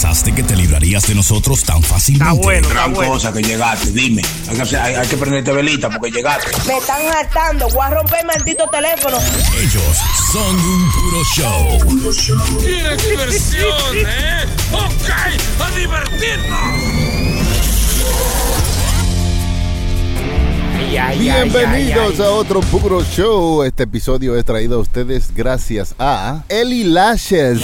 ¿Pensaste que te librarías de nosotros tan fácilmente? Está bueno, está Gran bueno. cosa que llegaste, dime. Hay que, hacer- hay, hay que prenderte velita porque llegaste. Me están hartando. Voy a romper el maldito teléfono. Ellos son un puro show. ¡Qué diversión, eh! ¡Ok! ¡A divertirnos! Bienvenidos a otro Puro Show. Este episodio es traído a ustedes gracias a Eli Lashes.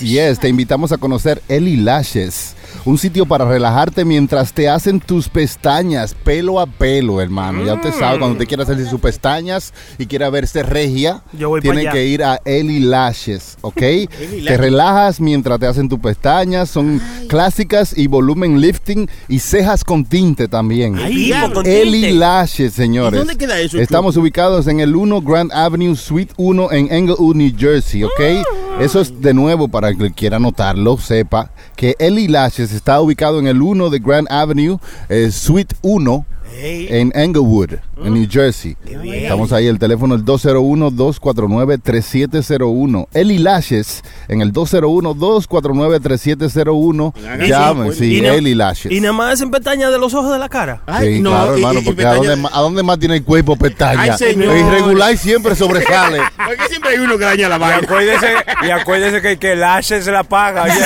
Yes, te invitamos a conocer Eli Lashes. Un sitio para relajarte mientras te hacen tus pestañas pelo a pelo, hermano. Ya usted sabe, cuando usted quiere hacerse sus pestañas y quiera verse regia, Yo voy tiene que ir a Eli Lashes, ¿ok? te relajas mientras te hacen tus pestañas. Son clásicas y volumen lifting y cejas con tinte también. Ay, con Eli tinte. Lashes, señores. ¿Y dónde queda eso, Estamos ubicados en el 1 Grand Avenue Suite 1 en Englewood, New Jersey, ¿ok? Ah. Eso es de nuevo para el que quiera notarlo, sepa que Eli Lashes está ubicado en el 1 de Grand Avenue eh, Suite 1 en Englewood, en New Jersey. Estamos ahí, el teléfono es 201-249-3701. Eli Lashes en el 201-249-3701. Hagan Llamen, así, sí, Y Eli Lashes. Y nada más hacen pestañas de los ojos de la cara. Sí, claro, hermano, porque ¿a, dónde, a dónde más tiene el cuerpo pestaña? Ay, señor. Irregular y siempre sobresale. ¿Por qué siempre hay uno que daña la Y vaina? acuérdese, y acuérdese que el que Lashes se la paga.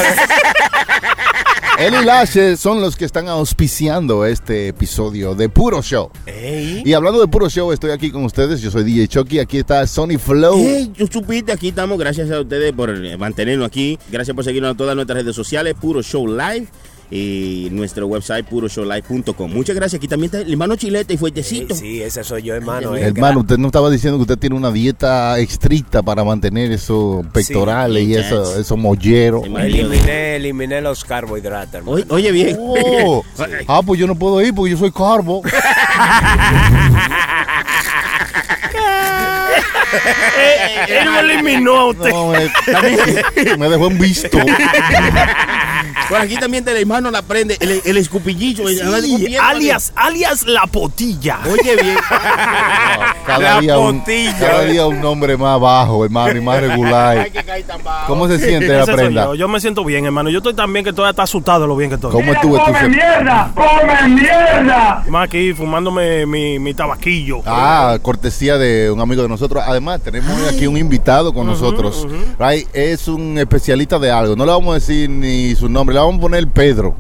oye. Eli Lashes son los que están auspiciando este episodio de Puro Show. Y hablando de Puro Show, estoy aquí con ustedes. Yo soy DJ Chucky. Aquí está Sony Flow. Hey, tú supiste, aquí estamos. Gracias a ustedes por mantenernos aquí. Gracias por seguirnos en todas nuestras redes sociales, Puro Show Live. Y nuestro website, puroshowlive.com. Muchas gracias. Aquí también está el hermano Chilete y Fuertecito. Sí, ese soy yo, hermano. eh. Hermano, usted no estaba diciendo que usted tiene una dieta estricta para mantener esos pectorales y yes. eso, esos molleros. Sí, Eliminé, eliminé los carbohidratos, hermano. Oye, oye, bien. Oh. Ah, pues yo no puedo ir porque yo soy carbo. Él me eliminó a usted. No, me, me dejó en visto. Por aquí también está el hermano la prende, el, el escupillillo. Sí, alias, alias la potilla. Oye, bien. Cada La día, un, potilla. cada día un nombre más bajo, hermano, y más regular. Ay, que cae tan bajo. ¿Cómo se siente la prenda? yo. Yo me siento bien, hermano. Yo estoy tan bien que todavía está asustado de lo bien que estoy. ¿Cómo estuvo tu se- mierda! ¡Come mierda! Más aquí fumándome mi, mi tabaquillo. Ah, cortesía de un amigo de nosotros. Además, tenemos aquí un invitado con nosotros. Right, Es un especialista de algo. No le vamos a decir ni su nombre, le vamos a poner Pedro.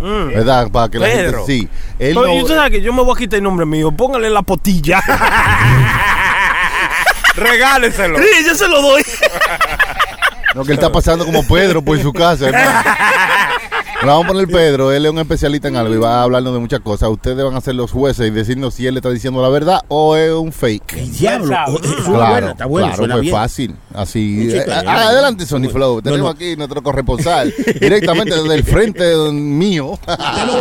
Mm. ¿Verdad? Para que la gente Pedro. sí. Él Pero, no- y usted sabe que yo me voy a quitar el nombre mío. Póngale la potilla. Regáleselo. sí, yo se lo doy. No, que él está pasando como Pedro por su casa, hermano. Le vamos a poner Pedro, él es un especialista en algo y va a hablarnos de muchas cosas. Ustedes van a ser los jueces y decirnos si él le está diciendo la verdad o es un fake. El diablo. Oh, bueno, está bueno, claro, suena pues bien. fácil. Así. Eh, adelante, Sony Flow. Tenemos no. aquí nuestro corresponsal directamente desde el frente mío.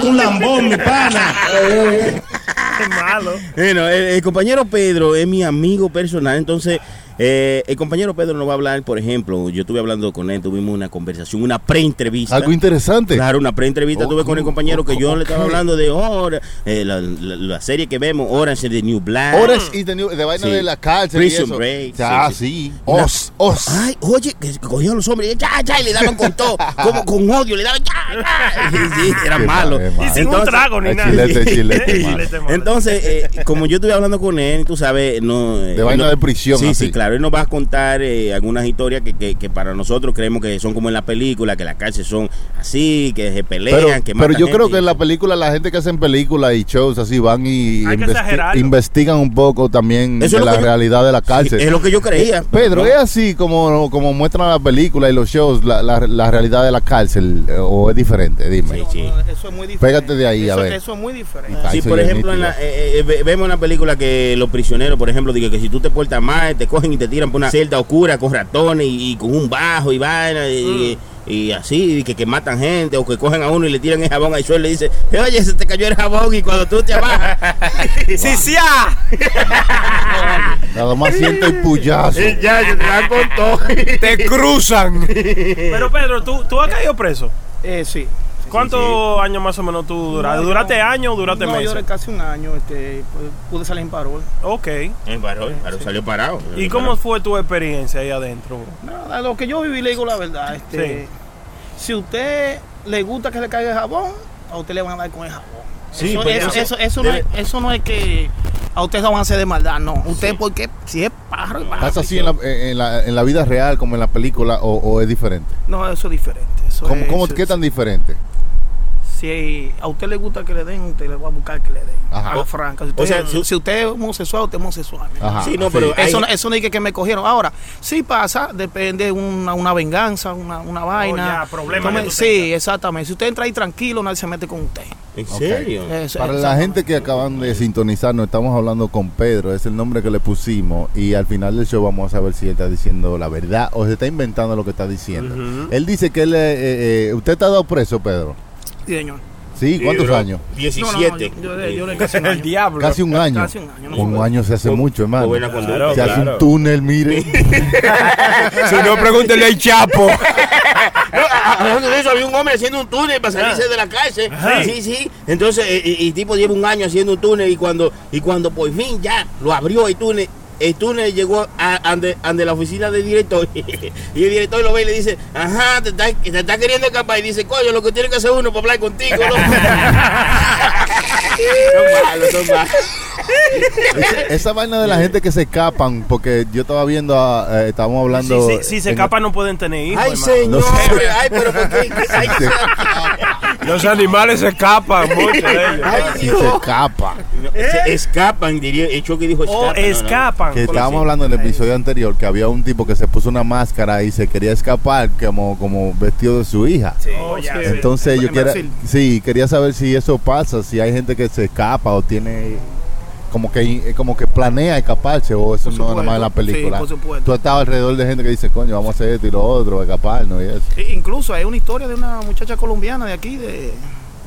Un lambón, mi pana. Qué malo. Bueno, el, el compañero Pedro es mi amigo personal, entonces eh, el compañero Pedro nos va a hablar, por ejemplo, yo estuve hablando con él, tuvimos una conversación, una pre-entrevista. Algo interesante. Claro, una pre-entrevista Oh, tuve con el compañero que yo le estaba hablando de Hora, eh, la, la- la serie que vemos, Orange is the New Black. Horas y de, de vaina Sí. de la cárcel. y Prison eso. Break, Ah, sí. Os, os. Ay, oye, que cogían los hombres y ya, ya, y le daban con todo, como con odio, le daban ya, ya. Sí, era Qué malo. mal, Y sin un trago ni nada. chilete, chilete. Entonces, eh, como yo estuve hablando con él, tú sabes, no. eh, De vaina no- de prisión, Sí, así. sí, claro. Él nos va a contar eh, algunas historias que, que, que para nosotros creemos que son como en la película, que las cárceles son así, que se pelean, Pero, que pero matan yo creo que en la película, la gente que hacen películas y shows así van y investi- investigan un poco también Eso de la yo- realidad de la cárcel. Es lo que yo creía. Pedro, No. ¿es así como, como muestran la película y los shows, la, la, la realidad de la cárcel eh, o es diferente? Dime. Sí, sí. Eso es muy diferente. Pégate de ahí, a eso, ver. Eso es muy diferente. Sí, por ejemplo, en la- eh, eh, ve- vemos en la película que los prisioneros, por ejemplo, digo que si tú te portas mal, te cogen y te tiran por una celda oscura con ratones y, y con un bajo y vaina y, y así, y que, que matan gente o que cogen a uno y le tiran el jabón al suelo y le dicen, oye, se te cayó el jabón y cuando tú te abajas. ¡Sí, sí! ah. Nada más siente el puyazo. ya, se te dan con todo. ¡Te cruzan! Pero Pedro, ¿tú, tú has caído preso. Eh, sí. ¿Cuántos años más o menos tú duraste? No, ¿Duraste no. años o duraste no, yo meses? duré casi un año. Este, pues, pude salir en parol. Ok. Eh, paró, paró, salió parado. ¿Y cómo fue tu experiencia ahí adentro? Nada, lo que yo viví le digo la verdad. Este, Si usted le gusta que le caiga el jabón, a usted le van a dar con el jabón. Sí, eso, pues, eso, eso- no es, eso no es que a usted se van a hacer de maldad, no. Usted porque si es pájaro, es pájaro. ¿Pasa así en la, en, la, en la vida real como en la película o, o es diferente? No, eso es diferente. Eso ¿Cómo, es- cómo- eso- ¿Qué tan diferente? Si a usted le gusta que le den, usted le va a buscar que le den. Ajá. A la franca. Si O usted, sea, si- si usted es homosexual, usted es homosexual. Ajá, Sí, no, pero Eso, eso no es que, que me cogieron. Ahora, sí pasa, depende de una, una venganza, una, una vaina. ya, problema Tome- que tú sí, tengas. exactamente. Si usted entra ahí tranquilo, nadie se mete con usted. ¿En serio? Para la gente que acaban de sintonizarnos, estamos hablando con Pedro, es el nombre que le pusimos y al final del show vamos a ver si él está diciendo la verdad o se está inventando lo que está diciendo. Él dice que él, eh, eh, eh, usted está dado preso, Pedro. Sí, ¿cuántos años? 17. No, no, yo, yo, yo le casi un El año. diablo. Casi un año. Casi un año, no un año se hace Con- mucho, hermano. con buena conducta. se hace claro. un túnel, mire. Si no, pregúntele al Chapo. No, hablando de eso, había un hombre haciendo un túnel para salirse de la cárcel. Sí, sí. Entonces, eh, el tipo lleva un año haciendo un túnel y cuando, y cuando por fin ya lo abrió el túnel, el túnel llegó a ande, ande la oficina del director y el director lo ve y le dice, ajá, te está, te está queriendo escapar y dice, coño, lo que tiene que hacer uno para hablar contigo, ¿no? son malos, son malos. Esa, esa vaina de la gente que se escapan, porque yo estaba viendo, ah, eh, estábamos hablando. Si, si- si se en- escapa no pueden tener hijos. Ay, hermano. señor, No sé. ay, pero ¿por qué? Ay, Los animales se escapan mucho de ellos. ay, Si Dios. se escapa. Se escapan, diría. El choque dijo O escapan. no, no. Que estábamos hablando en el episodio anterior que había un tipo que se puso una máscara y se quería escapar como, como vestido de su hija. Oh, sí. Entonces En yo quiera, Brasil. sí, quería saber si eso pasa, si hay gente que se escapa o tiene como que como que planea escaparse o eso no es nada más en la película. sí, por supuesto. Tú estabas alrededor de gente que dice, coño, vamos a hacer esto y lo otro, escaparnos y eso. Incluso hay una historia de una muchacha colombiana de aquí, de,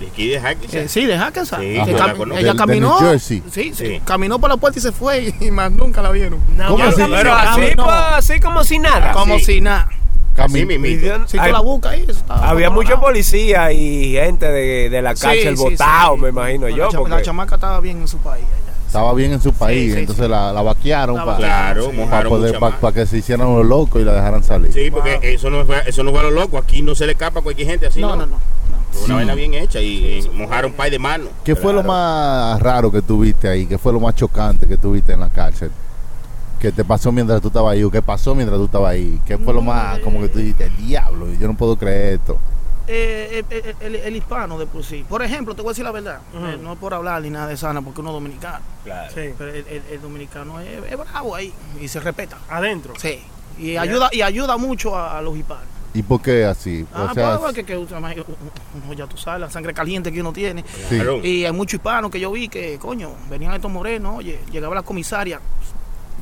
De aquí de Hackensack. eh, sí, de Hackensack. Sí, que cam- ella Del- caminó. Sí, sí, Sí. caminó por la puerta y se fue y más nunca la vieron. No, ¿Cómo así? Pero así, pues, como si nada. Como sí. si nada. Si tú Hay- la buscas ahí, eso está Había muchos policías y gente de, de la cárcel sí. me imagino La yo. La Porque chamaca estaba bien en su país. allá. Estaba bien en su país, sí, entonces sí. La, la vaquearon La para Claro, mucha más. que se hicieran los locos y la dejaran salir. Sí, porque eso no fue, eso no fue a lo loco. Aquí no se le escapa a cualquier gente así. No, no, no. no. Una vaina bien hecha y, y mojaron pay de mano. ¿Qué fue lo Claro. más raro que tuviste ahí? ¿Qué fue lo más chocante que tuviste en la cárcel? ¿Qué te pasó mientras tú estabas ahí? ¿O qué pasó mientras tú estabas ahí? ¿Qué fue lo más como que tú dijiste, diablo, yo no puedo creer esto? Eh, eh, eh, el, el hispano de por sí. Por ejemplo, te voy a decir la verdad. eh, no es por hablar ni nada de sana, porque uno es dominicano. Sí. Pero el, el- el dominicano es, es bravo ahí y se respeta. Adentro. Sí. Y ayuda, y ayuda mucho a, a los hispanos. ¿Y por qué así? Ah, o sea, pues, que, que, uno, ya tú sabes, la sangre caliente que uno tiene. sí. Y hay muchos hispanos que yo vi que, coño, venían estos morenos, oye, llegaba la comisaria,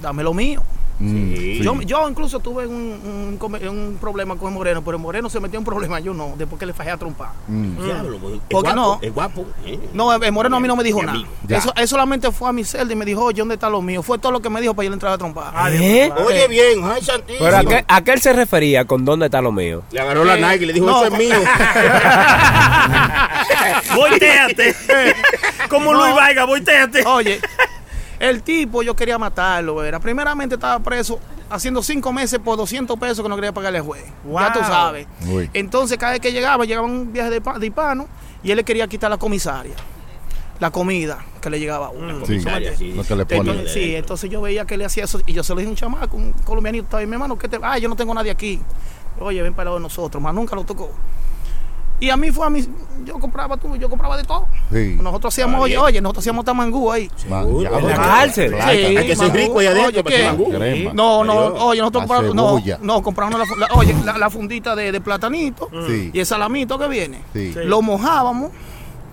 dame lo mío. Mm, Sí. sí. Yo, yo incluso tuve un, un, problema con el moreno, pero el moreno se metió en un problema, yo no, después que le fajé a trompar. Mm. Diablo, es ¿Por qué guapo, no? Es guapo. eh. No, el moreno a mí no me dijo nada. Eso, él solamente fue a mi celda y me dijo, oye, ¿dónde está lo mío? Fue todo lo que me dijo para yo le entrar a trompar. ¿Eh? Oye, bien, ay, santísimo. Pero ¿a qué, a qué él se refería con dónde está lo mío? Le agarró la Eh, Nike y le dijo, no, eso es mío. Voltéate. Como No. Luis Vaiga, voltéate. Oye, el tipo yo quería matarlo, era. Primeramente estaba preso haciendo cinco meses por 200 pesos que no quería pagarle al juez. Ya tú sabes. Uy. Entonces cada vez que llegaba, llegaba un viaje de, de hispano y él le quería quitar la comisaria. La comida que le llegaba a uno. Sí, Comisaria, sí. lo que le ponen. Entonces, sí, entonces yo veía que él hacía eso y yo se lo dije a un chamaco, un colombianito, estaba mi hermano, ¿qué te Ah, yo no tengo nadie aquí. Oye, ven para el lado de nosotros, más nunca lo tocó. Y a mí fue a mí, yo compraba tú, yo compraba de todo. Sí. Nosotros hacíamos, oye, oye, nosotros hacíamos tamangú ahí. Man, Seguro. ya, En porque- la cárcel. Sí, Hay que ser mangú. rico ahí adentro Oye, para mangú. No, no, oye, nosotros compramos, no, no, compramos la, la- oye, la, la fundita de, de platanito Sí. y el salamito que viene. Sí, Sí. Lo mojábamos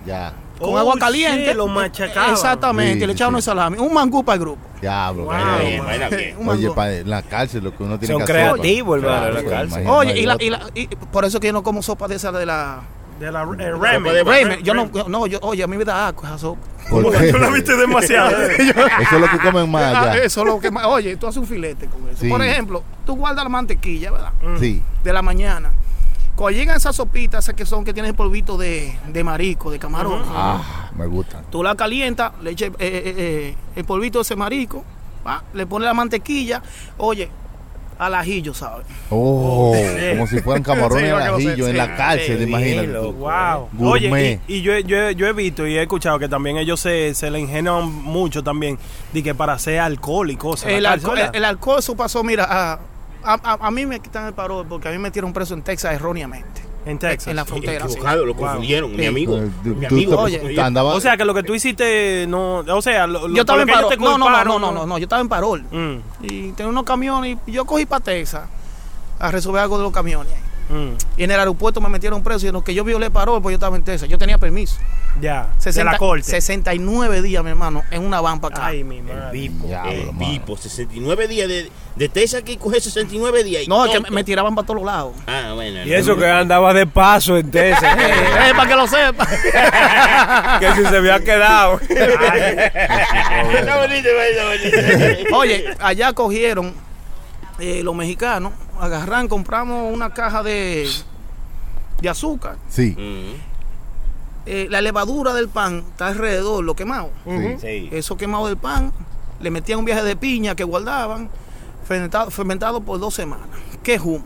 ya, con Oh, agua caliente. shit, lo machacaban. Exactamente, Sí, le echaban sí. el salami. Un mangú para el grupo. diablo. Wow. vaina Bien, Oye, para en la cárcel lo que uno tiene Son que hacer. creativos, hermano, en la cárcel. Oye, y, la, y, la, y por eso que yo no como sopa de esa de la De la eh, ramen. de- Raymond. Yo no, no, yo, oye, a mí me da asco esa sopa. ¿Por qué? Tú la viste demasiado. Eso es lo que comen más Ah, allá. eso es lo que más. Oye, tú haces un filete con eso. Sí. Por ejemplo, tú guardas la mantequilla, ¿verdad? Sí, De la mañana. Cuando llegan esas sopitas, esas que son que tienen el polvito de, de marisco, de camarón, ah, me gusta. tú la calientas, le echas eh, eh, eh, el polvito de ese marisco, ¿va? le pones la mantequilla. Oye, al ajillo, ¿sabes? Oh, como si fueran camarones Sí, al ajillo en la cárcel, imagínate. tú. Wow. Gourmet. Oye, y, y yo, yo, yo he visto y he escuchado que también ellos se, se le ingenian mucho también de que para hacer alcohol y cosas. El alcohol, el alcohol, eso pasó, mira, a, a, a- a mí me quitan el parol porque a mí me metieron preso en Texas erróneamente. En Texas. En la frontera. sí. Lo Wow. confundieron. Mi amigo. Tú- Mi amigo. Oye, O sea, que lo que tú hiciste no. O sea, lo, lo- Yo estaba en parol. te No, no, no, no, no, no, yo estaba en parol. Mm, Y tenía unos camiones y yo cogí para Texas a resolver algo de los camiones. Mm, Y en el aeropuerto me metieron preso y en lo que yo violé parol, pues yo estaba en Texas. Yo tenía permiso. ya. 60 de la corte. 69 días, mi hermano, en una van para acá. Ay, mi El madre. Pipo, Diablo, el mano. Pipo, 69 días de, de Texas que coge 69 días. y no, es que me, me tiraban para todos lados. Ah, bueno. Y eso que andaba de paso en Texas. Eh, para que lo sepa. que si se había quedado. Está bonito, está bonito. Oye, allá cogieron eh, los mexicanos, agarran, compramos una caja de, de azúcar. Sí, Mm, Eh, la levadura del pan está alrededor, lo quemado. sí. sí. Eso quemado del pan, le metían un viaje de piña que guardaban, fermentado, fermentado por dos semanas. ¡Qué humo!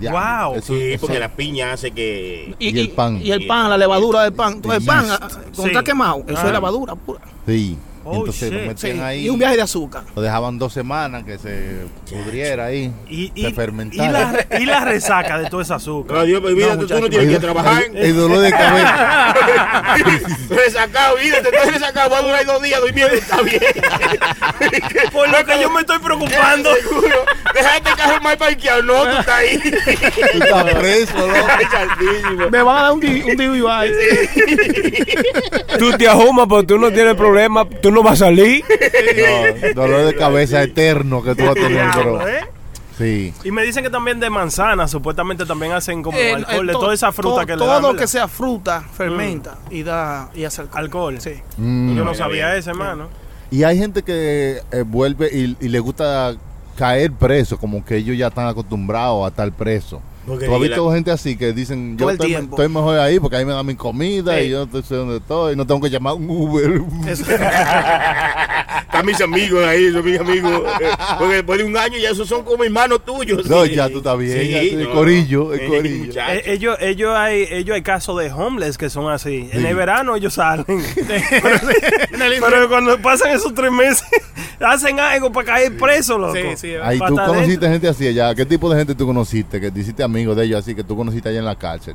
Ya, Wow. eso- Sí, eso- porque la piña hace que. Y el pan. Y el pan, la levadura del pan. Entonces, el pan, yeast. ah, cuando Sí. está quemado, eso Ah. es levadura pura. Sí. Oh, Entonces lo metían Sí, ahí. Y un viaje de azúcar. Lo dejaban dos semanas que se pudriera ahí. Y, se la, re- y la resaca de todo ese azúcar. Pues, olvídate, tú no tienes que El- trabajar. El, el dolor de cabeza. Resacado, olvídate, estás resacado, va a durar dos días durmiendo, está bien. Por lo que yo me estoy preocupando. Seguro. Deja este carro mal parqueado, no, tú estás ahí. Tú estás preso, ¿no? Me van a dar un, un DUI. Tú te ajumas, pero tú no tienes problema. Tú no vas a salir. No, dolor de cabeza eterno que tú vas a tener, pero. ¿eh? Sí. Y me dicen que también de manzana, supuestamente también hacen como Eh, alcohol, eh, de to- toda esa fruta to- que le Todo dan. ¿verdad? que sea fruta fermenta y da y hace alcohol. Alcohol. Sí. Mm. Yo no sabía eso, hermano. Y hay gente que eh, vuelve y, y le gusta caer preso, como que ellos ya están acostumbrados a estar preso. Porque ¿Tú has la- visto gente así que dicen, yo estoy, estoy mejor ahí porque ahí me dan mi comida Sí. y yo no sé dónde estoy, no tengo que llamar un Uber? Eso- Están mis amigos ahí, son mis amigos. Eh, Porque después de un año ya esos son como hermanos tuyos. No, sí. ya tú estás bien, ya tú- el corillo, el Eh, corillo. Eh, ellos, ellos hay, ellos hay casos de homeless que son así. En el verano ellos salen. Pero cuando pasan esos tres meses, hacen algo para caer preso, loco. Sí, sí, Ahí tú conociste gente así allá. ¿Qué tipo de gente tú conociste? Que te hiciste amigos de ellos así que tú conociste allá en la cárcel.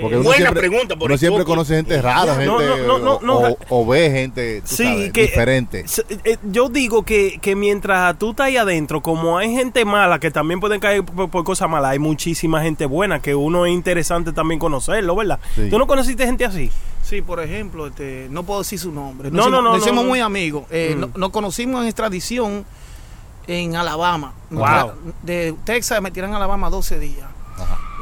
Porque uno Buena siempre, pregunta por uno siempre conoce gente rara, gente No, no, no, no, no. o, o ve gente tú Sí, sabes, que, diferente. eh, yo digo que, que mientras tú estás ahí adentro, como hay gente mala que también pueden caer por, por cosas malas, hay muchísima gente buena que uno es interesante también conocerlo, ¿verdad? Sí. ¿Tú no conociste gente así? Sí, por ejemplo, este, no puedo decir su nombre. No, Nos no, no, Nos no, hicimos no. muy amigos. Eh, Mm. no- Nos conocimos en extradición en Alabama. Wow. De Texas me tiran a Alabama 12 días.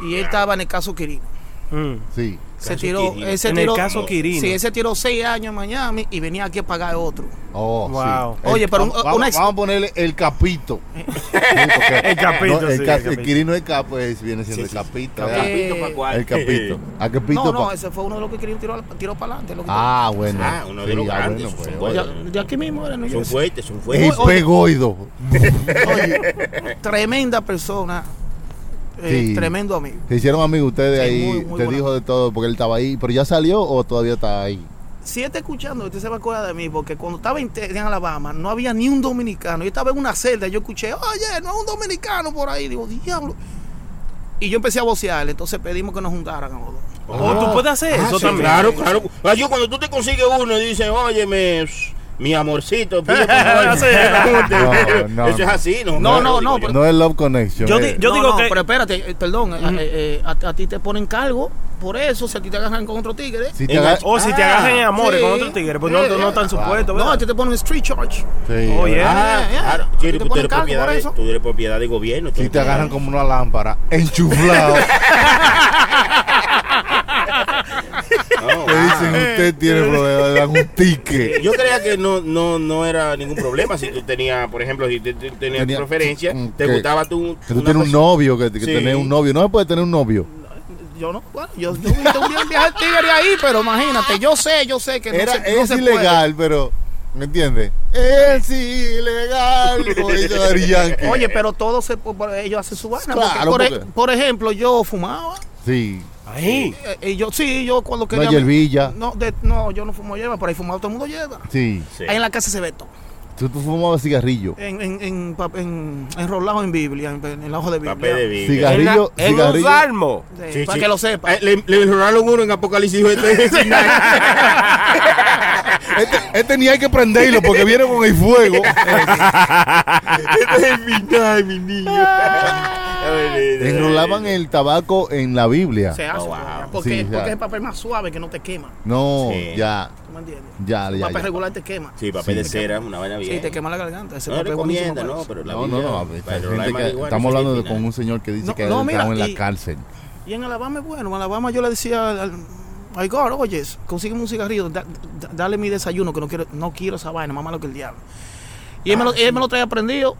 Y él estaba en el caso Quirino. Mm. Sí. Se tiró, Quirino. él se En el tiró- caso Quirino. Sí, él se tiró seis años en Miami y venía aquí a pagar otro. Oh, Wow. sí. Oye, pero un- vamos, una ex- vamos a ponerle el capito. Sí, El capito, no, el, sí, ca- el capito. el Quirino el capo es- viene siendo Sí, el capito. Eh, Capito. El capito. ¿A qué pito? No, no, ese fue uno de los que Quirino tiró, tiró para adelante. lo que Ah, bueno. Ah, uno de Sí, los grandes, bueno, son buenos. de, de aquí mismo era, Son fuertes, son El fuertes. Oye, pegoido. Oye, tremenda persona. Eh, Sí. Tremendo amigo. Se hicieron amigos ustedes Sí, ahí. muy, muy te dijo de todo porque él estaba ahí. Pero ya salió o todavía está ahí. Si está escuchando, usted se va a acordar de mí, porque cuando estaba en, en Alabama no había ni un dominicano. Yo estaba en una celda y yo escuché, oye, no hay un dominicano por ahí. Digo, diablo. Y yo empecé a vocearle, entonces pedimos que nos juntaran a los dos. O tú puedes hacer Ah, eso sí, también. Claro, claro. Ah, Yo cuando tú te consigues uno y dices, oye, me, mi amorcito, pide por favor". Sí. No, no, Eso es no. así, ¿no? No, no, no, pero- No es Love Connection. Yo eh. di- yo No, digo no, que- Pero espérate, eh, perdón, eh, eh, a, a ti te ponen cargo por eso, si a ti te agarran con otro tigre. Si agar- O si te Ah, agarran en amores sí. con otro tigre, pues no, no están supuestos, No, a ti te ponen street charge. Sí. Ah, Yeah, yeah. claro. ¿Te Sí, tú eres cargo propiedad de, tú eres propiedad de gobierno. Si tú- te agarran como una lámpara, enchuflado, No, te dicen usted tiene problema, le dan un ticket. Yo creía que no, no, no era ningún problema si tú tenías, por ejemplo, si te- te- tenías Tenía- preferencia, te que- gustaba tú. Que tú una tienes un persona- novio, que, que Sí. tenés un novio. No se puede tener un novio. Yo no, bueno, yo, yo un día viaje al tigre ahí, pero imagínate, yo sé, yo sé que no Era, se, no es se ilegal, pero ¿Me entiendes? Es ilegal. como dice Daddy Yankee. Oye, pero todos se, ellos hacen su vaina. porque, por, e- porque- por ejemplo, yo fumaba. Sí. Ahí. eh, y yo, sí, yo cuando quería. hierbilla. No, de- no, yo no fumo hierba, por ahí fumado todo el mundo lleva. Sí. Sí. Ahí en la casa se ve todo. Tú, tú fumabas cigarrillo. En, en, en, en- enrolado en Biblia, en, en la hoja de Biblia. Papel de Biblia. Cigarrillo, en, un cigarrillo. salmo. Sí, Sí, para sí. que lo sepa. Eh, Le, le robaron uno en Apocalipsis. "Este es el final". Este, ni hay que prenderlo porque viene con el fuego. Este es el final, mi niño. Enrolaban el tabaco en la Biblia. se hace. Oh, wow. Porque, Sí, porque es el papel más suave que no te quema. No, Sí. ya, ¿Tú me entiendes? ya, El ya. papel ya. regular te quema. Sí, papel de cera, una vaina bien. Sí, te quema la garganta. Ese No papel recomienda, no, pero la No, no, Biblia, no. marihuana, estamos hablando de, con un señor que dice No, que no, estaba en la cárcel. Y en Alabama es bueno. En Alabama yo le decía al, ay, God, oye, consígueme un cigarrillo, da- da- dale mi desayuno, que no quiero, no quiero esa vaina, mamá lo que el diablo. Y él, me lo, él me lo traía prendido.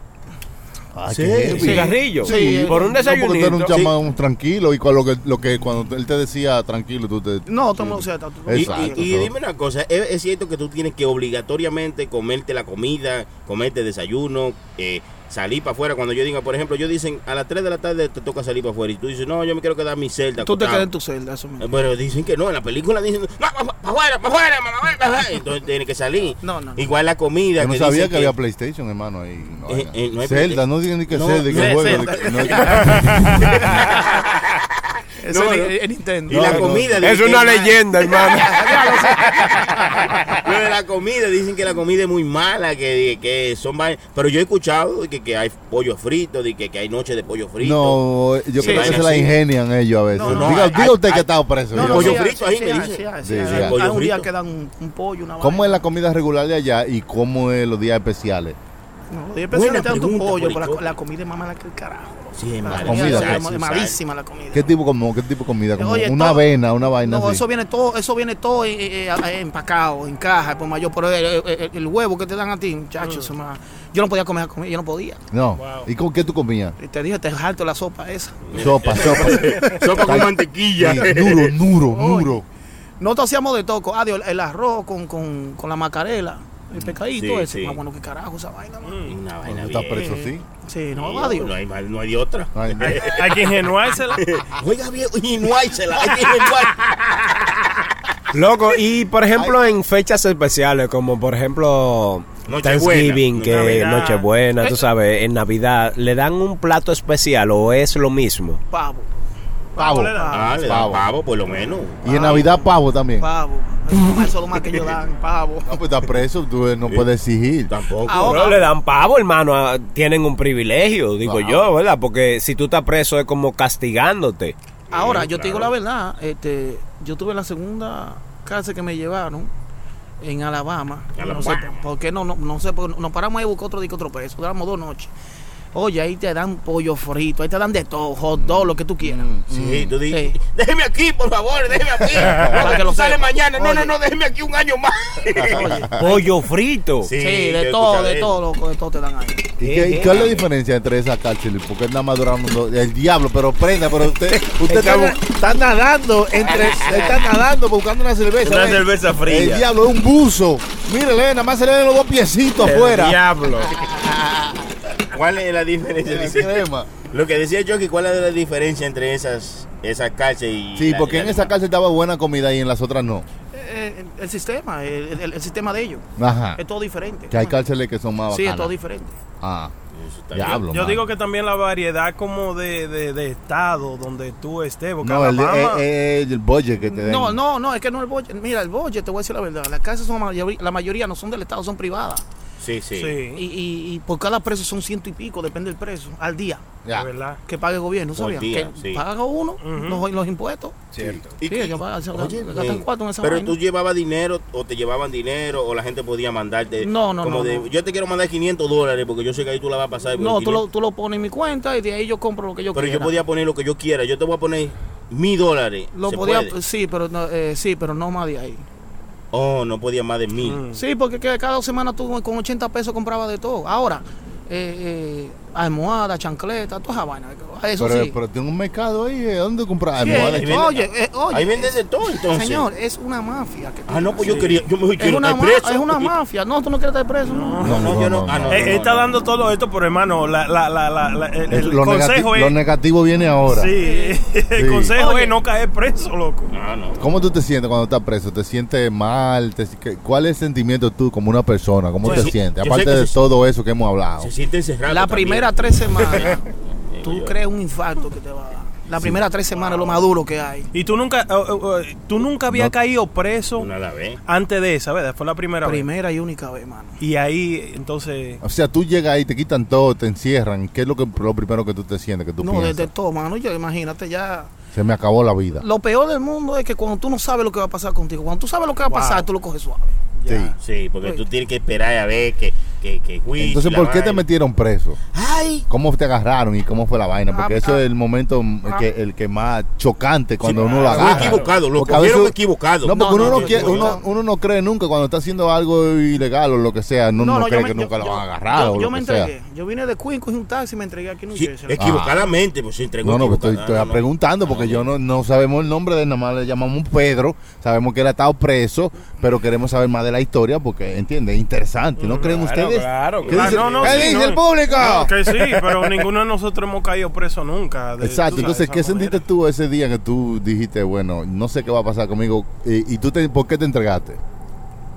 Ay, Sí. Cigarrillo. Sí, por un No, porque tú eres un chama tranquilo y con lo que, lo que cuando él te decía tranquilo, tú te... No, todo el mundo se está- Y, Exacto. y- y dime una cosa, ¿es, es cierto que tú tienes que obligatoriamente comerte la comida, comerte desayuno, eh, salir para afuera? Cuando yo diga, por ejemplo, yo dicen a las 3 de la tarde te toca salir para afuera y tú dices, no, yo me quiero quedar en mi celda. Tú te acostado". quedas en tu celda, eso mismo. Eh, Bueno, dicen que no, en la película dicen, no, para afuera, para afuera, para afuera. Entonces tiene que salir. No, no, no. Igual la comida. Yo no que sabía que, había PlayStation, hermano, ahí. No, Eh, eh, no hay no digan ni que No, Zelda, que no, juego. Zelda. de que- no- Eso no, es no. el- el Nintendo. Y la no, comida. Es una mal. leyenda, hermano. Lo de la comida, dicen que la comida es muy mala, que, que son Pero yo he escuchado que, que hay pollo frito, de que, que hay noche de pollo frito. No, yo Sí, creo que se la ingenian ellos a veces. No, no, diga hay- diga usted hay- que ha estado preso. No, pollo frito ahí me hay, dicen. sí, hay, un día que dan un, pollo, una ¿Cómo es la comida regular de allá y cómo es los días especiales? No, los días especiales te dan tu pollo, pero la comida es más mala que el carajo. Sí, La comida, es malísima la comida. ¿Qué tipo, como, qué tipo de comida? Como Oye, una todo- avena, una vaina No, así. eso viene todo, eso viene todo eh, eh, eh, empacado, en caja, por mayor, pero el, el- el- el huevo que te dan a ti, muchachos, más- yo no podía comer comida, yo no podía. No. ¿Y con qué tú comías? Te dije, te harto la sopa esa. Sopa, sopa. Sopa con mantequilla. Sí, duro, duro, duro. Nosotros hacíamos de todo, adiós, el arroz con, con, con la macarela, el pescadito Sí, ese, sí. más bueno que carajo esa vaina, man. Una vaina Estás preso, sí. Sí, no, Sí, adiós. No hay, no hay de otra. Ay, no. Hay que ingenuársela. Oiga bien, y no hay, hay que ingenuar. Loco, y por ejemplo en fechas especiales, como por ejemplo Nochebuena. Thanksgiving, que Navidad. Nochebuena, tú sabes, en Navidad, ¿le dan un plato especial o es lo mismo? Pavo, Pavo. Ah, le dan Pavo. pavo, por lo menos. Y en Navidad pavo también. pavo. Eso es lo más que ellos dan, pavo. No, pues estás preso, tú no puedes exigir. Tampoco. Ahora- le dan pavo, hermano, tienen un privilegio, digo yo, ¿verdad? Porque si tú estás preso es como castigándote. Ahora, Sí, yo te digo la verdad, este, yo tuve la segunda cárcel que me llevaron en Alabama. No sé por qué no, no, no sé, nos paramos ahí a buscar otro disco, otro preso. Duramos dos noches. Oye, ahí te dan pollo frito, ahí te dan de todo, hot dog, lo que tú quieras. Sí, tú dices, Sí. déjeme aquí, por favor, déjeme aquí. Para que lo sale mañana. No, no, no, déjeme aquí un año más. Oye, Pollo frito. sí, de todo, de todo, loco, de todo te dan ahí. ¿Y qué, y cuál es la diferencia entre esa cárcel? Porque nada más duraron dos- el diablo, pero prenda, pero usted, usted está, está nadando entre, está nadando buscando una cerveza. Una ¿ves? cerveza fría. El diablo es un buzo. Mírele, nada más se le ven los dos piecitos El afuera. diablo. ¿Cuál es la diferencia? La Dice- crema. Lo que decía yo, que cuál es la diferencia entre esas, esas cárceles y. Sí, la- porque en esa cárcel daba buena comida y en las otras no. Eh, el, el sistema, el, el- el sistema de ellos, Ajá. es todo diferente. Que hay cárceles que son más Sí, es todo diferente. Ah, diablo. Yo digo que también la variedad como de, de, de estado donde tú estés. Porque No, el, Alabama- eh, eh, el budget que te den. No, no, no, es que no el bolle. Mira, el bolle, te voy a decir la verdad. Las casas son mayoría- la mayoría no son del Estado, son privadas. Sí, sí. Sí, Y, y- y por cada preso son ciento y pico, depende del precio, al día. Ya. de verdad. Que pague el gobierno, Por ¿sabías? día, que sí. paga uno los, los impuestos. Cierto. ¿Y Sí, qué- ellos pagan, se Oye, gastan men, cuarto en esa pero vaina. tú llevabas dinero o te llevaban dinero o la gente podía mandarte. No, no, como no, de, no. Yo te quiero mandar 500 dólares porque yo sé que ahí tú la vas a pasar. No, tú 500. lo, tú lo pones en mi cuenta y de ahí yo compro lo que yo Pero quiera. yo podía poner lo que yo quiera. Yo te voy a poner mil dólares. Lo ¿Se podía, puede? sí, pero no, eh, sí, pero no más de ahí. Oh, no podía más de mil. Mm. Sí, porque que cada semana tú con 80 pesos compraba de todo. Ahora, eh, eh, almohada, chancleta, toda esa vaina. Eso Pero, sí. pero tiene un mercado ahí, ¿eh? ¿dónde comprar? Sí, almohada? eh, oye, eh, oye, Ahí venden de todo, entonces. Señor, es una mafia. que Ah, no, pues yo quería, yo me quiero estar preso. es una mafia. No, tú no quieres estar preso. No, No, no, yo no, ah, está dando todo esto, pero hermano, la, la, la, la, la- el, Es- el lo, negati- consejo lo es. negativo viene ahora. Sí, el Sí. consejo Oye. es no caer preso, loco. Ah, no. ¿Cómo tú te sientes cuando estás preso? ¿Te sientes mal? ¿Te- ¿Cuál es el sentimiento tú como una persona? ¿Cómo Pues, te sientes? Aparte de todo eso que hemos hablado. Se siente encerrado. La también. Primera tres semanas, tú crees un infarto que te va a dar. La primera tres semanas es lo más duro que hay. Y tú nunca, eh, tú nunca habías No. caído preso la vez. antes de esa, ¿verdad? Fue la primera vez. Primera y única vez, mano. Y ahí, entonces, O sea, tú llegas ahí, te quitan todo, te encierran. ¿Qué es lo, que, lo primero que tú te sientes? Que tú No, piensas? desde todo, mano. Yo, imagínate ya. Se me acabó la vida. Lo peor del mundo es que cuando tú no sabes lo que va a pasar contigo, cuando tú sabes lo que va a pasar, tú lo coges suave. Sí. Sí, porque Oye. tú tienes que esperar a ver que, que, que juicio. Entonces, ¿por qué te vaina. metieron preso? Ay, ¿Cómo te agarraron y cómo fue la vaina? Porque Ah, eso ah, es el momento ah. que, el que más chocante cuando Sí, uno lo fue agarra. equivocado, lo cogieron equivocado. No, porque No, uno, no, no quiere- no, uno, no. uno no cree nunca cuando está haciendo algo ilegal o lo que sea. No, no, cree yo que me- nunca yo- lo van a yo- agarrar Yo, o yo lo me que sea. entregué. Yo vine de Queen, cogí un taxi y me entregué aquí en Sí, Jersey. equivocadamente, pues se entregó. No, no, pues estoy, estoy preguntando porque yo no, no sabemos el nombre de él, nada más le llamamos Pedro, sabemos que él ha estado preso, pero queremos saber más de la historia porque, ¿entiendes? Interesante, ¿no creen Claro, claro, ¿Qué claro. dice, no, no, ¿Qué sí, dice no. el público? que sí, pero ninguno de nosotros hemos caído preso nunca. de- Exacto, sabes, entonces, ¿qué sentiste tú ese día que tú dijiste, bueno, no sé qué va a pasar conmigo? ¿Y, y tú te, por qué te entregaste?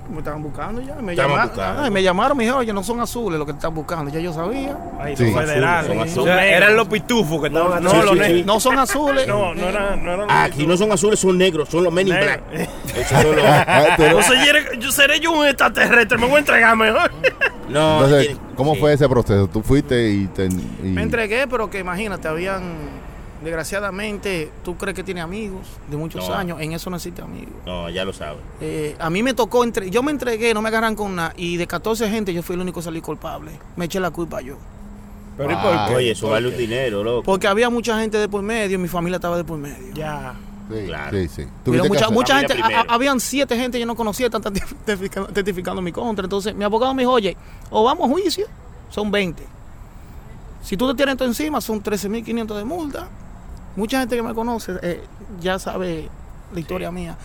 Me estaban buscando ya. Me Estaban llamaron, buscando. ah, me llamaron, me dijeron, oye, no son azules los que te están buscando. Ya yo sabía. Ay, Sí. son federales. Son son azules, O sea, negros. eran los pitufos que estaban No, Sí, los sí, negros. sí. No son azules. No, no eran. No eran Aquí no son azules, son negros, son los Men in. Black. Son los- Ah, yo seré- yo un extraterrestre, me voy a entregar mejor. No, Entonces, ¿cómo sí. fue ese proceso? Tú fuiste y te... y- Me entregué, pero que imagínate, habían. Desgraciadamente, tú crees que tiene amigos de muchos No. años. En eso no existe amigos. No, ya lo sabes. Eh, a mí me tocó, entre, yo me entregué, no me agarran con nada. Y de 14 gente, yo fui el único que salí culpable. Me eché la culpa yo. Pero ¿y Ah, por qué? Oye, eso vale un dinero, loco. Porque había mucha gente de por medio, mi familia estaba de por medio. Ya. Sí, Claro. sí, sí. Pero mucha, gente, a- habían siete gente que yo no conocía, están testificando, mi contra. Entonces, mi abogado me dijo, oye, o vamos a juicio, son 20. Si tú te tienes esto encima, son 13.500 de multa. Mucha gente que me conoce eh, ya sabe la historia mía.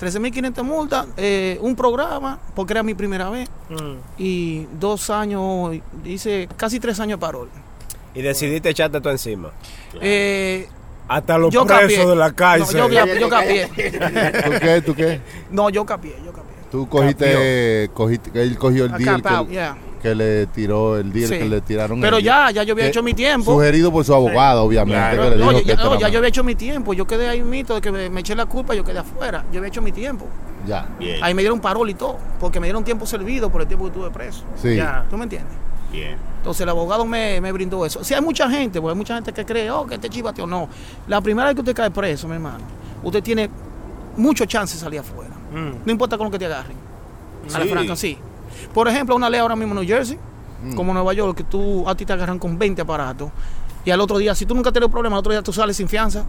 13.500 de multa, eh, un programa, porque era mi primera vez, Mm. y dos años, hice casi tres años de parol. Y decidiste echarte tú encima. Eh, Hasta los yo presos capié. de la cárcel. No, yo, yo capié. ¿Tú qué? ¿Tú qué? No, yo capié, yo capié. Tú cogiste, cogiste él cogió el deal Cap out, que, yeah. Que le tiró, el deal Sí. que le tiraron. Pero el ya, ya yo había Que- hecho mi tiempo. Sugerido por su abogado, obviamente. Claro. que le dijo Oye, que ya, no, ya yo había hecho mi tiempo. Yo quedé ahí mito de que me, me eché la culpa, yo quedé afuera. Yo había hecho mi tiempo. Ya, Bien, Ahí me dieron parol y todo, porque me dieron tiempo servido por el tiempo que estuve preso. sí. Ya. ¿Tú me entiendes? bien. Entonces el abogado me, me brindó eso. Si hay mucha gente, porque hay mucha gente que cree, oh, que este chivateo. No. La primera vez que usted cae preso, mi hermano, usted tiene mucho chance de salir afuera. Mm. No importa con lo que te agarren. A la franca, sí. Por ejemplo, una ley ahora mismo en New Jersey, Mm. como Nueva York, que tú a ti te agarran con 20 aparatos. Y al otro día, si tú nunca has tenido problema, al otro día tú sales sin fianza.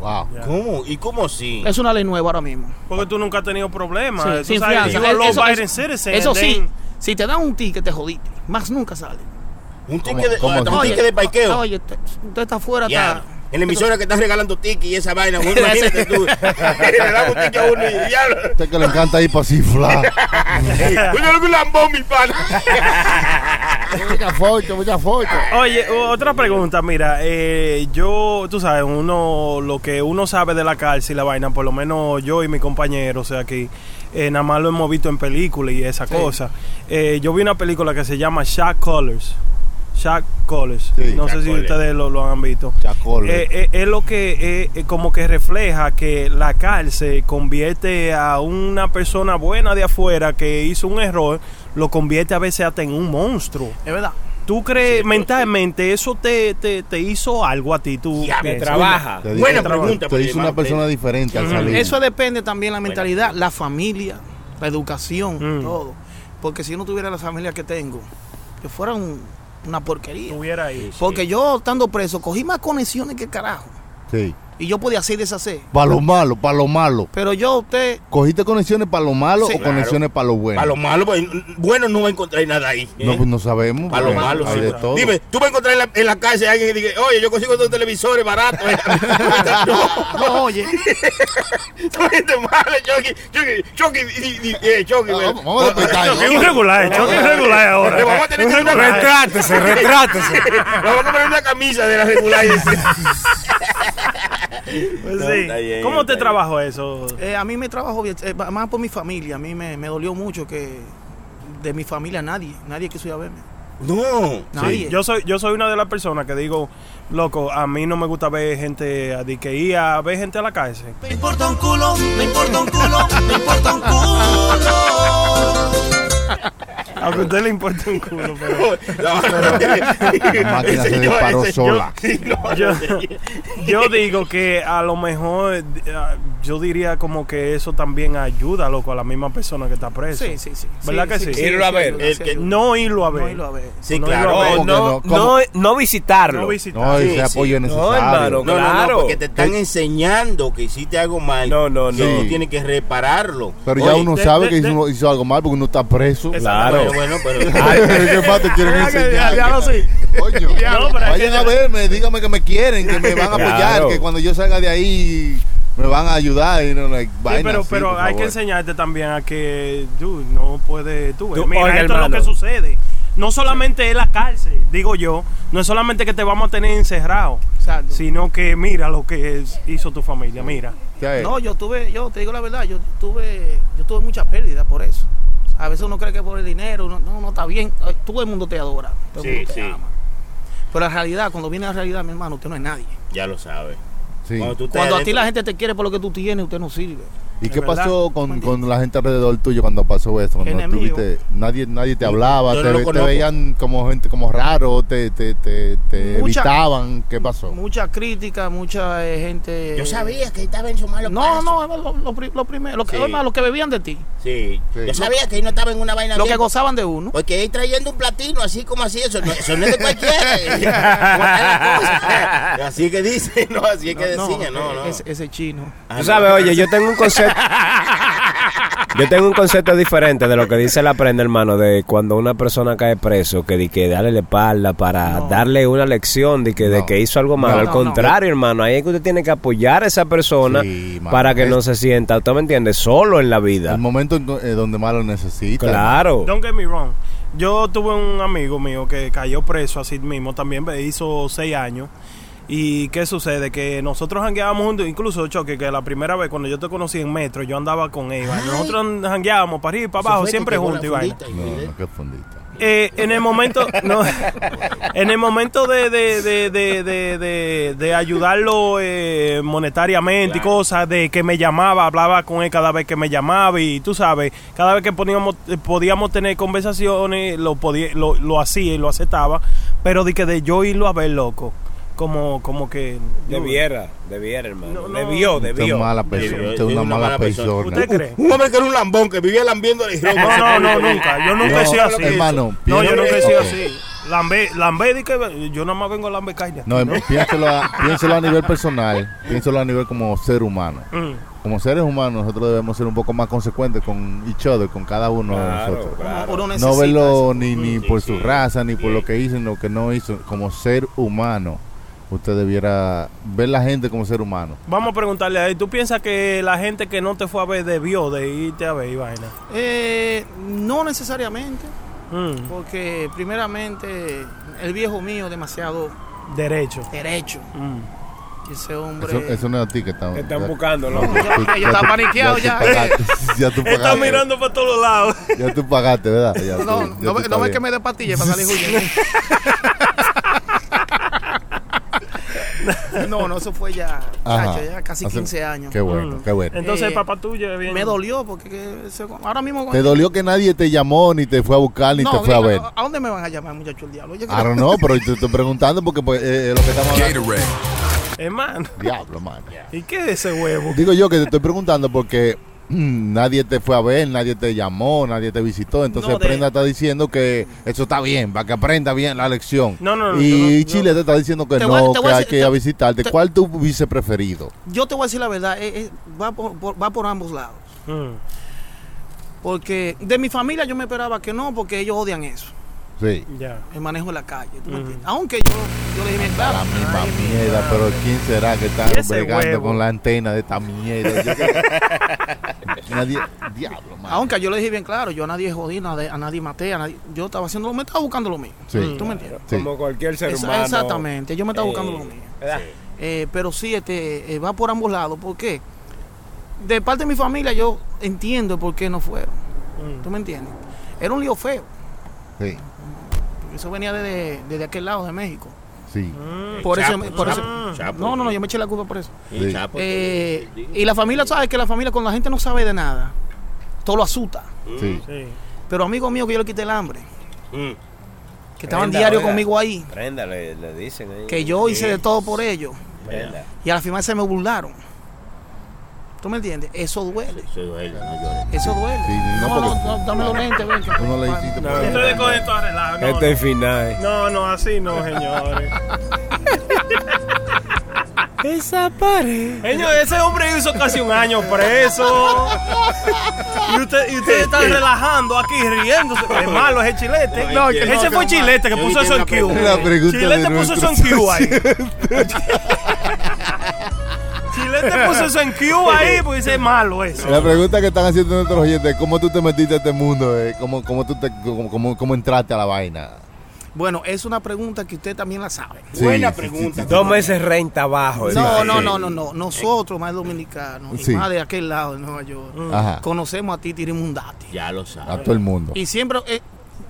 Wow. ¿Cómo? ¿Y cómo así? Es una ley nueva ahora mismo. Porque tú nunca has tenido problemas. Sí, Tú sin sabes, fianza. Eso- eso- sí, then- si te dan un ticket, te jodiste. Más nunca sale. Un ¿Cómo- ticket de, hasta un ticket de parqueo. Oye, te- usted está afuera, Ya. está. En la emisora que estás regalando tickets y esa vaina, güey, imagínate tú. Le damos un ticket a uno y diablo. Usted que le encanta ir para cifrar. Uno un lambón, mi pana. mucha foto, mucha foto. Oye, otra pregunta, mira, eh, yo, tú sabes, uno, lo que uno sabe de la cárcel y la vaina, por lo menos yo y mi compañero, o sea, aquí, eh, nada más lo hemos visto en películas y esa cosa. Eh, yo vi una película que se llama Shaq Colors. Shaq Colors. Sí. no sé si ustedes lo, lo han visto. Colors. Eh, eh, es lo que eh, eh, como que refleja que la cárcel convierte a una persona buena de afuera que hizo un error, lo convierte a veces hasta en un monstruo. Es verdad. ¿Tú crees Sí, mentalmente eso te, te, te hizo algo a ti? ¿Tú Ya, Que piensas? trabaja. Te Buena pregunta, Te hizo una persona diferente al salir. Eso depende también de la mentalidad, la familia, la educación, Mm. todo. Porque si yo no tuviera la familia que tengo, que fuera un- una porquería. Estuviera ahí. Porque yo estando preso cogí más conexiones que el carajo. Sí. Y yo podía hacer y deshacer. Para lo malo, para lo malo. Pero yo, usted, ¿Cogiste conexiones para lo malo Sí. o conexiones para lo bueno? Para lo malo, pues, bueno, no va a encontrar nada ahí. ¿eh? No, pues no sabemos. Para lo porque malo, sí. de todo. Dime, tú vas a encontrar en la, en la calle a alguien que diga, oye, yo consigo estos televisores baratos. eh". no, no, oye, tú gente mala, Chucky, Chucky, Chucky, eh, Chucky. Eh. vamos- a despertar. Choque irregular, choque irregular ahora. Vamos a tener que Retrátese, retrátese. Vamos a poner una camisa de la regular. Pues No, sí. está bien, ¿Cómo te bien. trabajo eso? eh, a mí me trabajo bien, eh, más por mi familia. A mí me, me dolió mucho que de mi familia nadie, nadie quiso ir a verme. No. Nadie. Yo soy, yo soy una de las personas que digo, loco, a mí no me gusta ver gente de que ir a ver gente a la cárcel. Me importa un culo, me importa un culo, me importa un culo. Aunque a usted le importe un culo, pero La máquina se disparó sola. yo, yo digo que a lo mejor eh, yo diría como que eso también ayuda, loco, a la misma persona que está preso. Sí, sí, sí. ¿Verdad que sí? Irlo a ver. El que-. No irlo a ver. No irlo a ver. Sí, No, claro. no, No, ¿Cómo que no, no? ¿Cómo? no, visitarlo. No ese apoyo sí. es No, necesario. hermano. No, no, no, Claro. porque te están enseñando que hiciste algo mal. No, no, que no. tú tienes que repararlo. Pero ya uno de- sabe de- que de- hizo, hizo algo mal porque uno está preso. Claro. Bueno, bueno, pero. Ay, pero ¿qué más te quieren enseñar? ya lo sé. Coño, No, pero es vayan a verme, díganme que me quieren, que me van a apoyar, Claro. que cuando yo salga de ahí me van a ayudar y no, like, Sí, pero, así, pero hay que enseñarte también a que tú no puedes. Tú, Tú, mira, esto es lo que sucede. No solamente es la cárcel, digo yo. No es solamente que te vamos a tener encerrado, Exacto. sino que mira lo que es- hizo tu familia. Mira. No, yo tuve, yo te digo la verdad, yo tuve, yo tuve mucha pérdida por eso. A veces uno cree que por el dinero, uno- no, no está bien. Todo el mundo te adora, todo el Sí, mundo te sí. ama. Pero la realidad, cuando viene la realidad, mi hermano, usted no es nadie. Ya lo sabes. Sí. Cuando a ti la gente te quiere por lo que tú tienes, usted no sirve. ¿Y qué verdad. pasó con, con la gente alrededor tuyo cuando pasó eso? Cuando tuviste- nadie, nadie te hablaba, te, no te veían como gente como raro, te, te, te, te Mucha- evitaban. ¿Qué pasó? Mucha crítica, mucha eh, gente. Yo sabía que estaba en su malo No, paso. no, lo, lo lo primero, lo que, Sí. además, lo que bebían de ti, Sí. Sí. Yo sabía que él no estaba en una vaina lo que gozaban de uno. Porque ahí trayendo un platino así como así, eso no, eso no es de cualquiera. Así que dice, no, así es que decía, no, no. Ese, ese chino. Ah, Tú sabes, oye, yo tengo un concepto. Yo tengo un concepto diferente de lo que dice la prenda, hermano, de cuando una persona cae preso, que de que darle la espalda para No. darle una lección de que, de que hizo algo malo. No, Al no, contrario, hermano, ahí es que usted tiene que apoyar a esa persona Sí, para que Es- no se sienta, ¿usted me entiende? Solo en la vida. El momento en- eh, donde más lo necesita. Claro. Don't get me wrong. Yo tuve un amigo mío que cayó preso así mismo, también me hizo seis años. ¿Y qué sucede? Que nosotros jangueábamos juntos, incluso Choque, que la primera vez cuando yo te conocí en metro, yo andaba con él. ¿vale? Nosotros jangueábamos para arriba y para abajo, siempre juntos y- No, no, qué fundita. Eh, en el momento no, en el momento de, de, de, de, de, de- de ayudarlo eh, monetariamente y cosas de que me llamaba hablaba con él cada vez que me llamaba y tú sabes cada vez que poníamos eh, podíamos tener conversaciones lo podía lo, lo hacía y lo aceptaba pero de que de yo irlo a ver loco como como que Debiera, debiera, hermano. No, no. Debió, Usted es debió. mala persona. Debió. Usted es una mala persona. ¿Usted cree? Un hombre que era un lambón, que vivía lambiendo la no no no nunca yo nunca he No, sido así hermano, no yo nunca he sido así Lambe, lambe di que yo nada más vengo a lambe carne No, em, piénselo a, piénselo a nivel personal, piénselo a nivel como ser humano. Mm. Como seres humanos, nosotros debemos ser un poco más consecuentes con each other, con cada uno de nosotros. claro. No verlo ni, ni por su raza, ni por lo que hizo, ni lo que no hizo. Como ser humano, usted debiera ver la gente como ser humano. Vamos a preguntarle a él, ¿tú piensas que la gente que no te fue a ver debió de irte a ver y vaina? Eh, no necesariamente, Mm, porque primeramente el viejo mío demasiado derecho. derecho. Mm. Ese hombre. Eso, eso no es a ti que está. Están ya- buscando, No, ya, estaba paniqueado ya. tú pagaste, ya tú Está pagaste. mirando para todos lados. Ya tú pagaste, ¿verdad? Ya No, tú- no, ya no, no que me dé pastillas para salir huyendo. no, no, eso fue ya, Ajá. chacho, ya casi Hace- 15 años. Qué bueno, Mm. qué bueno. Entonces Eh, el papá tuyo bien. Me dolió porque ahora mismo. ¿Te dolió que nadie te llamó, ni te fue a buscar, ni no, te fue a ver? ¿a dónde me van a llamar, muchacho, el diablo? Yo I don't know, pero te estoy preguntando porque pues, eh, eh, lo que estamos hablando. Gatorade. Hermano, Diablo, man. ¿y qué es ese huevo? Digo yo que te estoy preguntando porque nadie te fue a ver, nadie te llamó, nadie te visitó. Entonces No, de- Prenda está diciendo que eso está bien, para que aprenda bien la lección. No, no, no, y Chile te está diciendo que Te no, voy voy que hay decir- que ir a te- visitarte. te- ¿Cuál tú hubiese preferido? Yo te voy a decir la verdad, eh, eh, va, por, por- va por ambos lados. Mm. Porque de mi familia yo me esperaba que no, porque ellos odian eso, Sí. Ya. el manejo en la calle. ¿tú me Mm. entiendes? Aunque yo, yo le dije, bien claro, La misma ay, mi- mierda, pero ¿quién será que está bregando huevo. con la antena de esta mierda? Yo nadie, diablo, man. Aunque yo le dije bien claro, yo a nadie jodí, nadie- a nadie maté, a nadie, yo estaba haciendo lo mío, estaba buscando lo mío. Sí. ¿Tú me entiendes? Sí. Como cualquier ser humano. exactamente, yo me estaba buscando eh, lo mío. Eh, pero sí, este, eh, va por ambos lados. ¿Por qué? De parte de mi familia yo entiendo por qué no fueron. Mm. ¿Tú me entiendes? Era un lío feo. Sí, Eso venía desde, desde aquel lado de México. sí. Por eso, Chapo, por eso- Chapo, no, no, no, yo me eché la culpa por eso. Sí. Eh, y la familia, ¿sabes? Que la familia, cuando la gente no sabe de nada, todo lo asusta. sí. Sí. Pero amigos míos que yo le quité el hambre, Mm. que estaban Prenda, diario oiga. conmigo ahí, Prenda, le, le dicen ahí. que yo hice de todo por ellos. Prenda. Y al final se me burlaron. ¿Tú me entiendes? Eso duele. Eso duele, no llores. Eso duele. Sí, no, no, no, porque- no, dame los lentes, ven. que- Tú no le hiciste No, por Esto eso. de coger esto a relajo, no, Este es final. no, no, así no, señores. Esa pared. Señor, ese hombre hizo casi un año preso. Y, usted, y ustedes están relajando aquí, riéndose. Es malo ese chilete. No, que ese no, fue que chilete que puso eso en Q. Chilete puso eso en Q ahí. Chilete puso eso en Q ahí porque dice es malo eso. La pregunta que están haciendo nuestros oyentes es cómo tú te metiste a este mundo, eh? ¿Cómo, cómo, tú te, cómo, cómo- cómo entraste a la vaina. Bueno, es una pregunta que usted también la sabe. Sí, Buena pregunta. sí, sí. Dos meses renta abajo. No, no, no, no, no. Nosotros, más dominicanos, y más de aquel lado de Nueva York, Ajá, conocemos a Titi Mundati. Ya lo a sabes. todo el mundo. Y siempre, eh,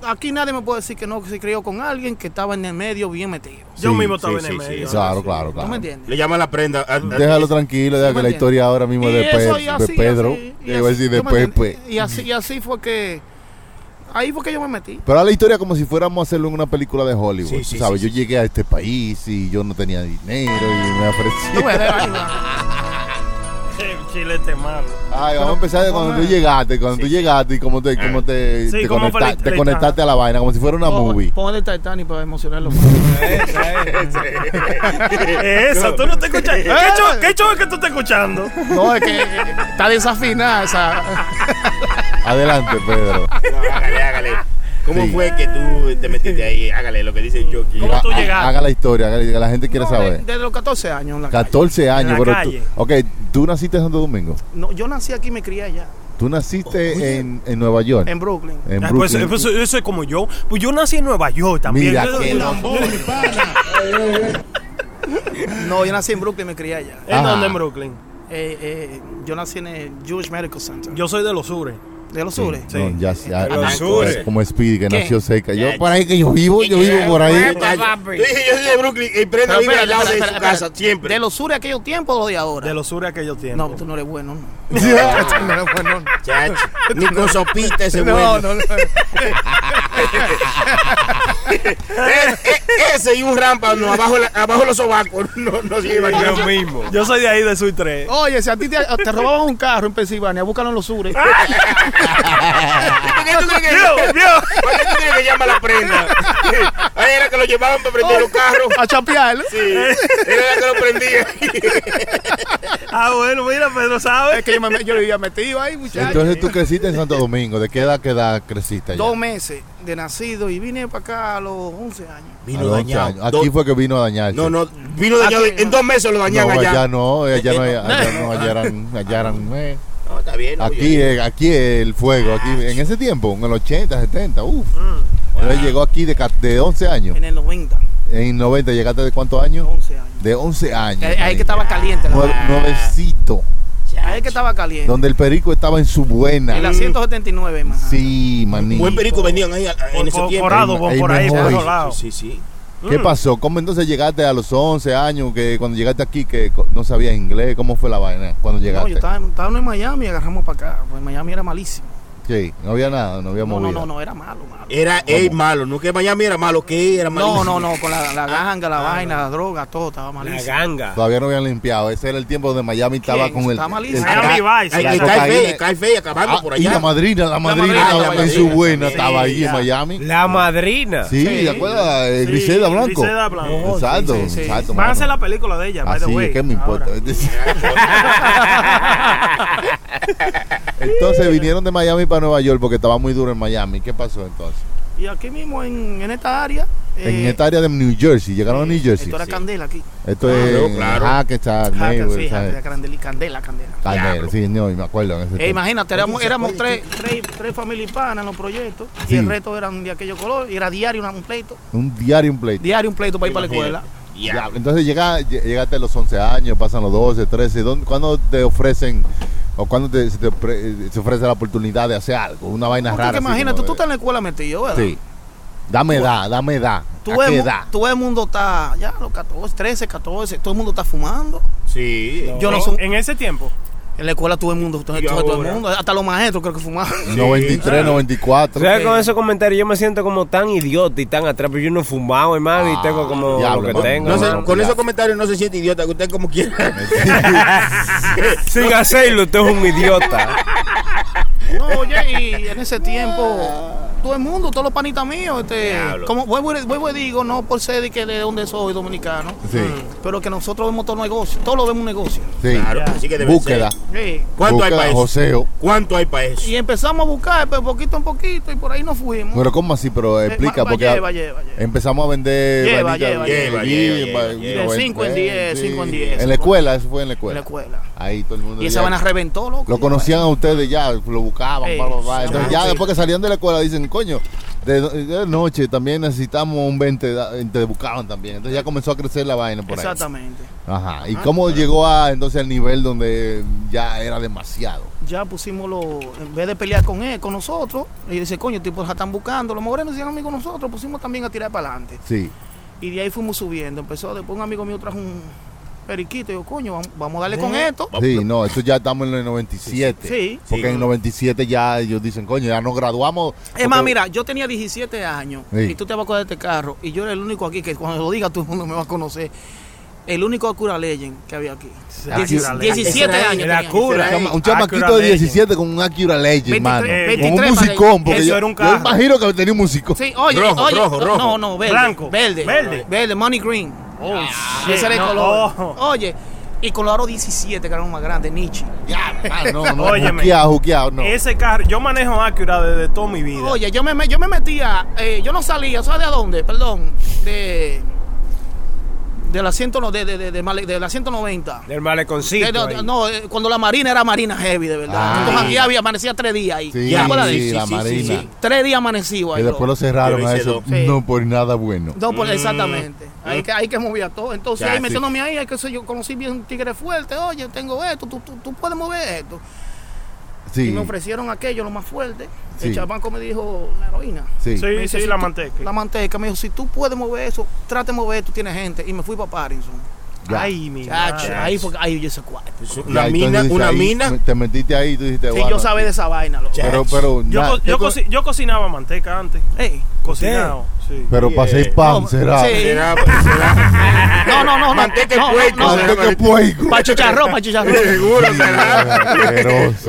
aquí nadie me puede decir que no, que se crió con alguien que estaba en el medio bien metido. Yo mismo estaba sí, en el sí, medio. sí. Claro, claro, ¿Tú me claro. entiendes? Le llama la prenda. a- a- Déjalo tranquilo, deja ¿Tú me que la historia ahora mismo Y de, eso, Pe- y de así, y Pedro, así, y iba a decir así, de. Y así, y así fue que. Ahí fue que yo me metí. Pero a la historia como si fuéramos a hacerlo en una película de Hollywood. Sí, ¿Sabes? sí, yo llegué a este país y yo no tenía dinero y me ofrecí. va. Chilete malo. Ay, vamos a empezar de cuando tú llegaste, cuando tú llegaste y cómo te, cómo te, Sí, te, cómo conecta- te conectaste a la vaina, como si fuera una Pon- movie. Pon el Titanic para emocionarlo. Eso, tú no te escuchas. ¿Qué show, qué show es que tú estás escuchando? no, es que eh, está desafinada esa. Adelante, Pedro. No, hágale, hágale. ¿Cómo Sí. fue que tú te metiste ahí? Hágale lo que dice Chucky. ¿Cómo tú llegaste? Haga la historia, haga- la gente quiere No, saber. de- desde los 14 años en la calle. 14 años, la pero calle. tú, ok, tú naciste en Santo Domingo. No, yo nací aquí y me crié allá, Tú naciste en, en Nueva York. en Brooklyn. En Ah, pues, Brooklyn. pues, eso es como yo. Pues yo nací en Nueva York también. Mira Yo- que yo- lambón, No, yo nací en Brooklyn y me crié allá. ¿En dónde en Brooklyn? Eh, eh, yo nací en el Jewish Medical Center. Yo soy de los sures. ¿De los sures? Sí. No, ya, ya- De los sures. como Speedy que ¿Qué? nació cerca. Yo por ahí que yo vivo, yo vivo por ahí. Tú dije, yo soy de Brooklyn y prenda vive al lado de su casa, siempre. ¿De los sures de aquellos tiempos o de ahora? De los sures aquellos tiempos. No, tú no eres bueno. No, no eres bueno. Chacho, ni con sopita ese No, bueno. no, no. Eh, ese y un rampa no, abajo, la- abajo los sobacos no, no se llevan Yo mismo. Yo soy de ahí, de Sur 3. Oye, si a ti te, te robaban un carro en Pensilvania, búscalo en los sures. ¿Por qué tú crees que, Vio, vio. ¿Por qué tú crees que llama la prenda? Ahí era que lo llevaban para prender los carros. A chapear. Sí, era que lo prendía. Ah, bueno, mira, Pedro, ¿sabes? Es que yo, me, yo vivía metido ahí, muchachos. Entonces tú creciste en Santo Domingo. ¿De qué edad, qué edad creciste allá? Dos meses de nacido y vine para acá a los 11 años. Vino los 11 dañado. Aquí fue que vino a dañarse. No, no, vino dañado. Aquí, En dos meses lo dañan No, allá. allá no, allá no, allá no, allá eran, allá eran, eh. No, está bien. Aquí, eh, aquí el fuego, aquí, en ese tiempo, en el 80, 70, uff. Mm. Él llegó aquí de, de 11 años. En el 90, En 90, ¿llegaste de cuántos años? 11 años. De 11 años. Ahí, ahí que estaba caliente. la nuevecito. Ahí que estaba caliente. Donde el perico estaba en su buena. En la 179, más. Sí, maní. Buen perico vendían ahí en ese tiempo. por Ado, por, Ahí por ahí, mejor. por lados. Sí, sí. ¿Qué Mm. pasó? ¿Cómo entonces llegaste a los 11 años? que Cuando llegaste aquí, que no sabías inglés. ¿Cómo fue la vaina cuando No, llegaste? yo estaba, estaba en Miami y agarramos para acá. Pues Miami era malísimo. Sí, no había nada, no había No, no, movida. no, no, era malo, malo. Era ey, malo, no que Miami era malo, que era malo. No, no, no, con la, la ganga, la vaina, la droga, todo estaba La malísimo. ganga. Todavía no habían limpiado. Ese era el tiempo donde Miami estaba ¿Quién? con el. Está malísimo. el- Miami Vice. Ay, la que cocaína. cae fe, cae fe, acabando Ah, por y allá. la madrina, la madrina, la en su buena, sí, estaba allí en. Miami. La madrina. Sí, Sí. ¿te acuerdas? Eh, Sí, Grisela Blanco. Grisela Blanco. Exacto, sí, sí. exacto. Van a hacer la película de ella, by the Así way. es que me importa. entonces vinieron de Miami para Nueva York porque estaba muy duro en Miami. ¿Qué pasó entonces? Y aquí mismo, en, en esta área. en eh, esta área de New Jersey, llegaron a New Jersey. Esto era Candela aquí. Esto Claro, es claro. Hackensack, sí, Candela, Candela, Candela. Sí, no, me acuerdo. en ese Eh, imagínate, éramos, éramos tres, tres, tres familias hispanas en los proyectos Sí. y el resto eran de aquello color y era diario un pleito. Un diario, un pleito. Diario un pleito para ir para la escuela. Ya. Ya, entonces llega, ll- llegaste a los 11 años, pasan los 12, 13. ¿dónde- ¿Cuándo te ofrecen o cuándo te, se, te ofre- se ofrece la oportunidad de hacer algo? Una vaina Porque rara. así imagínate, tú estás en la escuela metido, ¿verdad? Sí. Dame edad, dame edad. Tú ¿A ves, qué mu- edad? tú ves el mundo está, ya los 14, 13, 14, todo el mundo está fumando. Sí. Yo no En- soy- En ese tiempo. En la escuela todo el mundo, todo, todo el mundo, hasta los maestros creo que fumaban. 93, 94. ¿Sabes? Ok. Con esos comentarios yo me siento como tan idiota y tan atrás, pero yo no he fumado, hermano, y tengo como diablo, lo que tengo. No sé, hermano. con esos comentarios no se siente idiota, que usted como quiera. Sin hacerlo, usted es un idiota. No, oye, y en ese tiempo, todo el mundo, todos los panitas míos, este, Diablo. como vuelvo, y- vuelvo y digo, no por ser de, que de donde soy, dominicano, Sí, pero que nosotros vemos todo negocio, todo lo vemos un negocio. sí. Claro, así que debe Búsqueda. ser. Sí. ¿Cuánto hay Búsqueda, para eso? joseo. ¿Cuánto hay para eso? Y empezamos a buscar, pero poquito en poquito, y por ahí nos fuimos. Pero ¿cómo así? Pero Eh, explica, va- porque lleva, lleva, lleva. empezamos a vender Lleva, lleva, lleva, lleva, va- lleva, y lleva. lo De cinco en venden, diez, cinco en diez. En la escuela, eso fue en la en escuela. la escuela. Ahí todo el mundo. Y esa vaina reventó, loco. Lo conocían a ustedes ya, lo buscaban, Ey, bla, bla, bla. Entonces ya después que salían de la escuela dicen, coño, de, de noche también necesitamos un 20, da- te buscaban también. Entonces ya comenzó a crecer la vaina por ahí. Exactamente. Ajá. ¿Y cómo llegó a entonces al nivel donde ya era demasiado? Ya pusimos lo, en vez de pelear con él, con nosotros, y dice, coño, tipo, ya están buscando, los morenos siguen amigos nosotros, pusimos también a tirar para adelante. Sí. Y de ahí fuimos subiendo. Empezó, después un amigo mío trajo un periquito, yo, coño, vamos, vamos a darle con esto. Sí, no, esto ya estamos en el 97. Sí. Porque Sí. en el 97 ya ellos dicen, coño, ya nos graduamos. Es más, mira, yo tenía 17 años Sí. y tú te vas a coger este carro y yo era el único aquí que cuando lo diga todo el mundo me va a conocer. El único Acura Legend que había aquí. Acura Dieci- Legend. 17 Ese era años. tenía. Un chama- Un Acura chamaquito de Legend. 17 con un Acura Legend, 23, mano. eh, con un 23 musicón. Porque Eso yo, era un yo carro. imagino que tenía un musicón. Sí, oye, Rojo, oye, rojo, rojo. no, no, verde, Blanco. verde, Verde. verde, money green. Oh, shit, ese era el no, color. oh. Oye, y con los aros 17 que eran más grandes, Nietzsche. Ya, ah, no, no, Óyeme. juqueado, juqueado, no. Ese carro, yo manejo Acura desde toda mi vida. Oye, yo me, me- yo me metía, eh, yo no salía, ¿sabes de dónde? Perdón, de de la, 100 no- de, de, de, de Male- de la 190. Del maleconcito. De- de- ahí. no, eh, cuando la marina era marina heavy, de verdad. Ah. Entonces aquí había, amanecía tres días ahí. Sí, ¿Te acuerdas de sí, la marina. Tres días amanecido Y ahí. después bro. lo cerraron a eso. No por nada bueno. No, por- exactamente. Hay que, hay que mover todo. Entonces, Ya, ahí sí. metiéndome ahí, que sé yo, conocí bien un tigre fuerte. Oye, tengo esto, tú, tú, tú puedes mover esto. Y me ofrecieron aquello, lo más fuerte. Sí. El chabanco me dijo, la heroína. sí. Sí, si la tú- manteca. La manteca. Me dijo, si tú puedes mover eso, trate de mover, tú tienes gente. Y me fui para Parinson. Ya. Ay, mi Chacho, madre. ahí fue, ahí yo ese cuarto. Una Ya, mina, entonces una ahí mina. Te metiste ahí tú dijiste, Sí, yo sabía de esa vaina, loco. Pero, pero, Yo, na- yo, ¿qué co- coci- yo cocinaba manteca antes. Ey. Cocinado, sí. pero para hacer pan No, será. sí. Será, será. No, no, no. no. Manteca no, puerco, No, Manteca puerco. Para chicharrón, para chicharrón. Seguro será.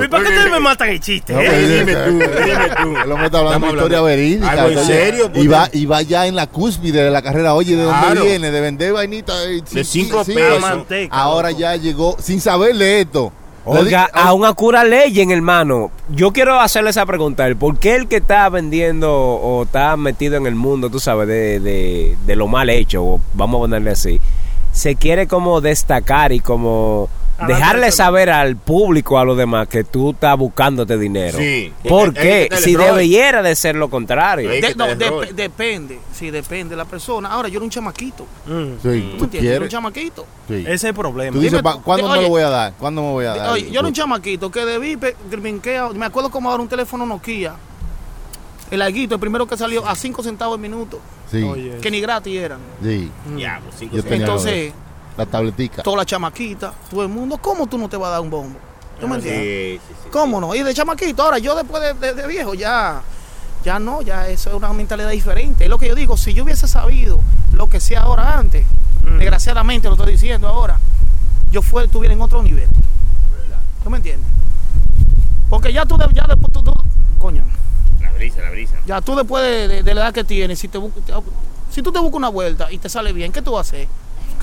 ¿Y por qué ustedes me matan el chiste? No, eh? pero- dime tú, dime tú. El hombre está hablando de historia verídica. Algo en serio, Y va, y va ya en la cúspide de la carrera. Oye, ¿de dónde Claro. viene? De vender vainita. eh, De cinco sí, pesos. sí. manteca, Ahora loco. ya llegó sin saberle esto. Oiga, a una cura Legend, hermano. Yo quiero hacerle esa pregunta. ¿Por qué el que está vendiendo o está metido en el mundo, tú sabes, de, de, de lo mal hecho, o vamos a ponerle así, se quiere como destacar y como dejarle saber al público, a los demás, que tú estás buscándote dinero? Sí. ¿Por Hay que qué? quitarle Si debiera de ser lo contrario. De- no, depende, sí, depende de la persona. Ahora, yo era un chamaquito. Mm, Sí, ¿Tú tú entiendes? Yo era un chamaquito. Sí. Ese es el problema. Tú dices, Dime "Pa- tú, ¿cuándo de- me lo voy a dar? ¿Cuándo me voy a dar? Oye, yo era un chamaquito que debí, pe- brinqué, me acuerdo como ahora un teléfono Nokia. El alguito, el primero que salió a 5 centavos el minuto, Sí, Oye. que ni gratis eran. sí. Diablo, cinco Yo centavos. tenía Entonces, La tabletica. toda la chamaquita, todo el mundo, ¿cómo tú no te vas a dar un bombo? ¿Tú me Ah, entiendes? sí, sí, sí. ¿Cómo no? Y de chamaquito, ahora yo después de, de- de viejo ya, ya no, ya eso es una mentalidad diferente. Es lo que yo digo, si yo hubiese sabido lo que sé ahora antes, desgraciadamente lo estoy diciendo ahora, yo fue, estuviera en otro nivel. ¿Tú me entiendes? Porque ya tú, de- ya después tú, tú- coño, La brisa, la brisa. ya tú después de, de- de la edad que tienes, si, te- si tú te buscas una vuelta y te sale bien, ¿qué tú vas a hacer?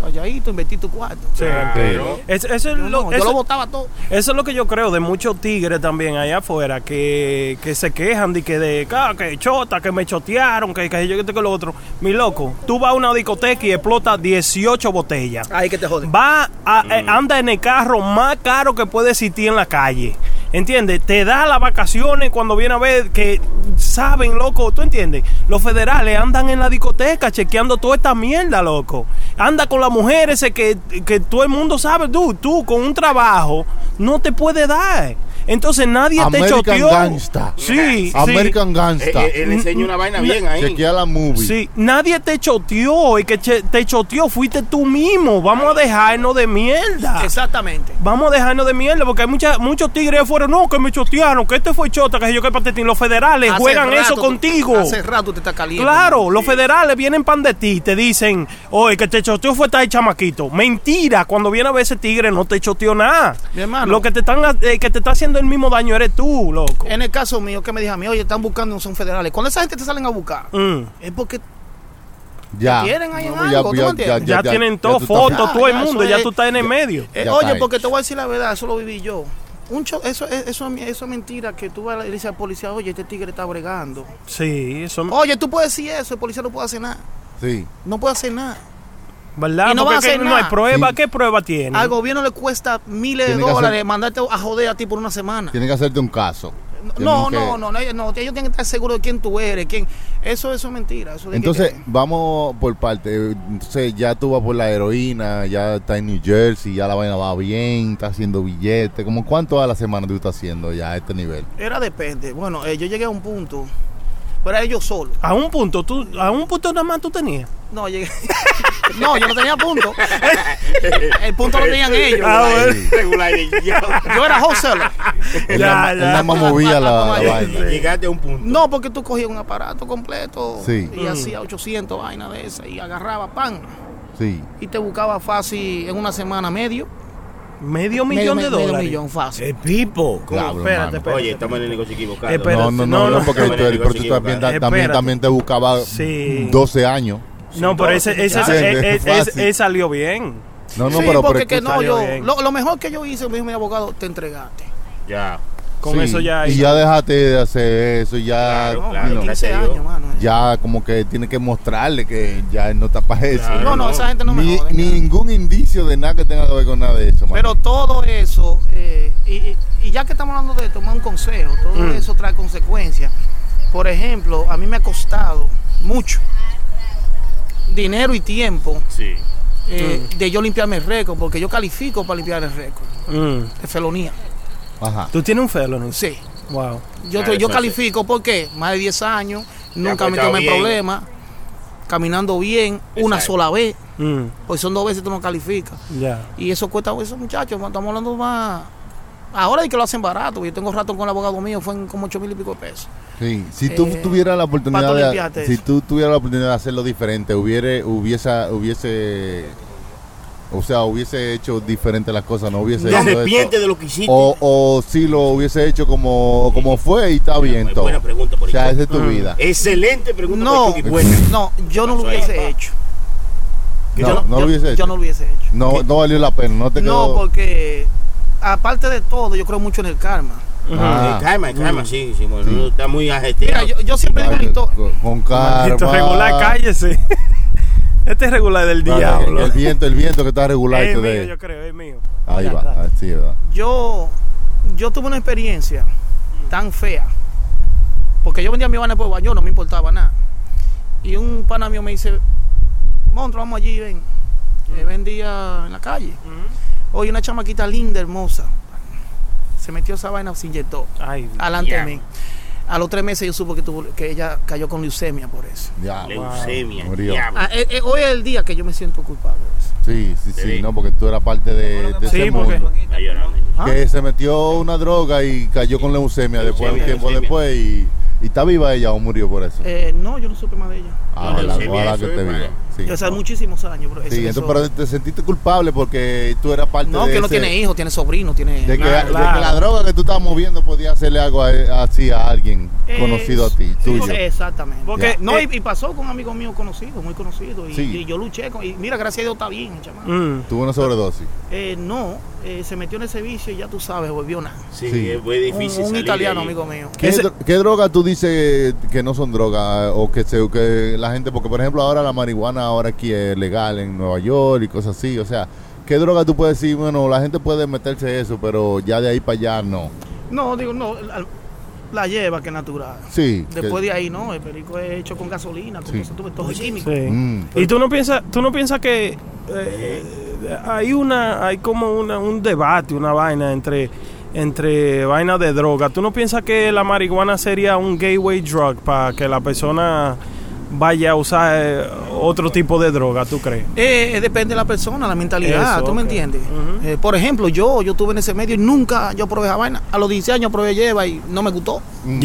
Calladito, invertir tu cuarto. Sí. Claro. Es- eso, es Yo, lo, no, yo eso- lo botaba todo. eso es lo que yo creo de muchos tigres también allá afuera que, que se quejan de que de "Ah, que chota, que me chotearon, que, que yo que esto, que lo otro. Mi loco, tú vas a una discoteca y explota 18 botellas. Ahí que te joden. Va a, eh, anda en el carro más caro que puede existir en la calle. ¿Entiendes? Te da las vacaciones cuando viene a ver que saben, loco. ¿Tú entiendes? Los federales andan en la discoteca chequeando toda esta mierda, loco. Anda con las mujeres que, que todo el mundo sabe. Tú, tú con un trabajo no te puede dar. Entonces nadie te American choteó. Gangsta. Sí, sí. American Gangsta. Eh, eh, Él enseña una vaina bien ahí. Chequea la movie. Sí, nadie te choteó. Y que te choteó fuiste tú mismo. Vamos a dejarnos de mierda. Exactamente. Vamos a dejarnos de mierda porque hay mucha, muchos tigres afuera. No, que me chotearon, que este fue chota, que yo que patetín. Los federales Hace juegan rato eso contigo. Hace rato te está caliente. Claro, los Sí. federales vienen pan de ti, te dicen, oye, que te choteó fue tal chamaquito. Mentira, cuando viene a ver ese tigre no te choteó nada. Mi hermano. Lo que te están eh, que te está haciendo el mismo daño eres tú, loco. En el caso mío, que me dijo a mí, oye, están buscando, son federales. Cuando esa gente te salen a buscar, Mm. es porque Ya. quieren ahí en No, algo, ¿tú me entiendes? Ya, tienen todo, fotos, todo el ya, mundo, eso ya tú estás en el medio. Eh, Ya oye, porque te voy a decir la verdad, eso lo viví yo. Un cho- eso, es- eso, es- eso es mentira que tú vas a la- y le dices al policía, oye, este tigre está bregando. Sí, eso Oye, tú puedes decir eso, el policía no puede hacer nada. Sí. No puede hacer nada. ¿Verdad? Y no Porque van a que hacer no hay nada. prueba. Sí. ¿Qué prueba tiene? Al gobierno le cuesta miles de que dólares hacer- mandarte a joder a ti por una semana. Tienen que hacerte un caso. No, Tienen que- no, no, no, ellos, no, ellos tienen que estar seguros de quién tú eres, quién. Eso, eso es mentira. Eso de que- Entonces, que- vamos por parte. Entonces, ya tú vas por la heroína, ya está en New Jersey, ya la vaina va bien, está haciendo billetes. ¿Cómo cuánto a la semana tú estás haciendo ya a este nivel? era depende. Bueno, eh, yo llegué a un punto, pero era yo solo. A un punto, tú, a un punto nada más tú tenías. No, llegué. no, yo no tenía punto. El punto lo tenían ellos. Ah, bueno. Yo era wholesaler. Él Ya, nada- él ya. nada más movía la, la vaina. Llegaste a un punto. No, porque tú cogías un aparato completo Sí. y hacía 800 vainas de esas y agarraba pan Sí. y te buscaba fácil en una semana medio. Medio millón medio, de medio dólares. millón fácil. El pipo. Diablo, espérate, espérate. Oye, estamos en el negocio equivocado. Espérate. No, no, no, no, no, no. porque tú- pero tú también, también, también te buscaba Sí. 12 años. No, pero ese, ese, ese- es ese- ese- fácil. ese salió bien. No, no, sí, pero, porque pero que no, yo, lo, lo mejor que yo hice, me dijo mi abogado, te entregaste. Ya. Con sí, eso ya. Y ya dejaste de hacer eso, ya. Claro, No, claro, you know, 15 gracias a Dios. años, mano. eh. ya como que tiene que mostrarle que ya él no está para eso. Claro. No, no, esa gente no me Ni- jode. ningún indicio de nada que tenga que ver con nada de eso, mano. Pero todo eso, eh, y, y- y ya que estamos hablando de tomar un consejo, todo Mm. eso trae consecuencias. Por ejemplo, a mí me ha costado mucho dinero y tiempo Sí. eh, Mm. de yo limpiarme el récord, porque yo califico para limpiar el récord Mm. de felonía. Ajá. Tú tienes un felony. Sí, Wow. yo, Claro, yo eso califico porque más de 10 años, nunca me tomé problemas, caminando bien, una sola vez, Mm. pues son dos veces tú no calificas. Ya. Y eso cuesta, esos muchachos, estamos hablando más. Ahora es que lo hacen barato, yo tengo rato con el abogado mío, fue en como 8 mil y pico de pesos. Sí, si tú Eh, tuvieras la oportunidad de si eso. tú tuvieras la oportunidad de hacerlo diferente, hubiere hubiese hubiese o sea, hubiese hecho diferente las cosas, no hubiese ¿Te hecho arrepientes esto. de lo que hiciste? o o si lo hubiese hecho como como fue y está bien Buena- todo. buena pregunta, por o sea, esa es tu vida. Excelente pregunta. No, por Chucky, buena. no, yo no lo hubiese hecho. No, yo, no lo yo- hubiese hecho. Yo no lo hubiese hecho. No no valió la pena, no te No, quedó porque aparte de todo, yo creo mucho en el karma. Ah. El karma, el karma, Mm. sí, sí, bueno, está muy Mira, ajetreado. yo, yo siempre digo una Ay, historia. con, con Maldito karma. regular, cállese. Este es regular del Vale, diablo. El viento, el viento que está regular Es te mío, yo creo, es mío. Ahí Ya va, está. ah, sí, ¿verdad? Yo, yo tuve una experiencia tan fea. Porque yo vendía mi vaina por baño, no me importaba nada. Y un pana mío me dice, Monstruo, vamos allí, ven. Que vendía en la calle. Oye, una chamaquita linda, hermosa. Se metió esa vaina, se inyectó. Ay, Alante de Ya. mí. A los tres meses yo supe que, tuvo, que ella cayó con leucemia por eso. Ya. Leucemia. Ah, eh, eh, hoy es el día que yo me siento culpable de eso. Sí, sí, sí, Sí. no, porque tú eras parte de, de Sí, ese porque- mundo. Llorando. ¿Ah? Que se metió una droga y cayó con leucemia después, un tiempo leucemia. después y, y está viva ella o murió por eso. Eh, no, yo no supe más de ella. Ah, ojalá, eso que es esté viva. Sí. Hace muchísimos años, bro. Sí, entonces, eso- pero te sentiste culpable porque tú eras parte No, de que no ese- tiene hijos, tiene sobrinos, tiene... De que, Claro, de que la droga que tú estabas moviendo podía hacerle algo a- así a alguien Eh, conocido a ti, sí, tuyo. Exactamente. Porque, Ya. no, eh, y, y pasó con amigos míos conocidos, muy conocidos. Y, Sí. y yo luché con. Y mira, gracias a Dios está bien. Mm. Tuvo una sobredosis. Eh, no, eh, se metió en ese vicio y ya tú sabes, volvió nada. Sí, Sí. es muy Un, difícil un salir italiano, ahí. amigo mío. ¿Qué, Ese- dro- qué droga tú dices que no son drogas o que, se, que la gente, porque por ejemplo ahora la marihuana ahora aquí es legal en Nueva York y cosas así, o sea, ¿qué droga tú puedes decir, bueno, la gente puede meterse eso, pero ya de ahí para allá no? No, digo, no, la, la lleva que es natural. Sí. Después que- de ahí, no, el perico es hecho con gasolina, con Sí. eso, todo es químico. Sí. Mm. Y tú no piensas, tú no piensas que eh, hay una, hay como una, un debate, una vaina entre entre vainas de droga. ¿Tú no piensas que la marihuana sería un gateway drug para que la persona vaya a usar eh, otro tipo de droga? ¿Tú crees? Eh, depende de la persona, la mentalidad, Eso, ¿tú me entiendes? Eh, por ejemplo, yo yo estuve en ese medio y nunca yo probé esa vaina. A los 16 años probé lleva y no me gustó. Mm.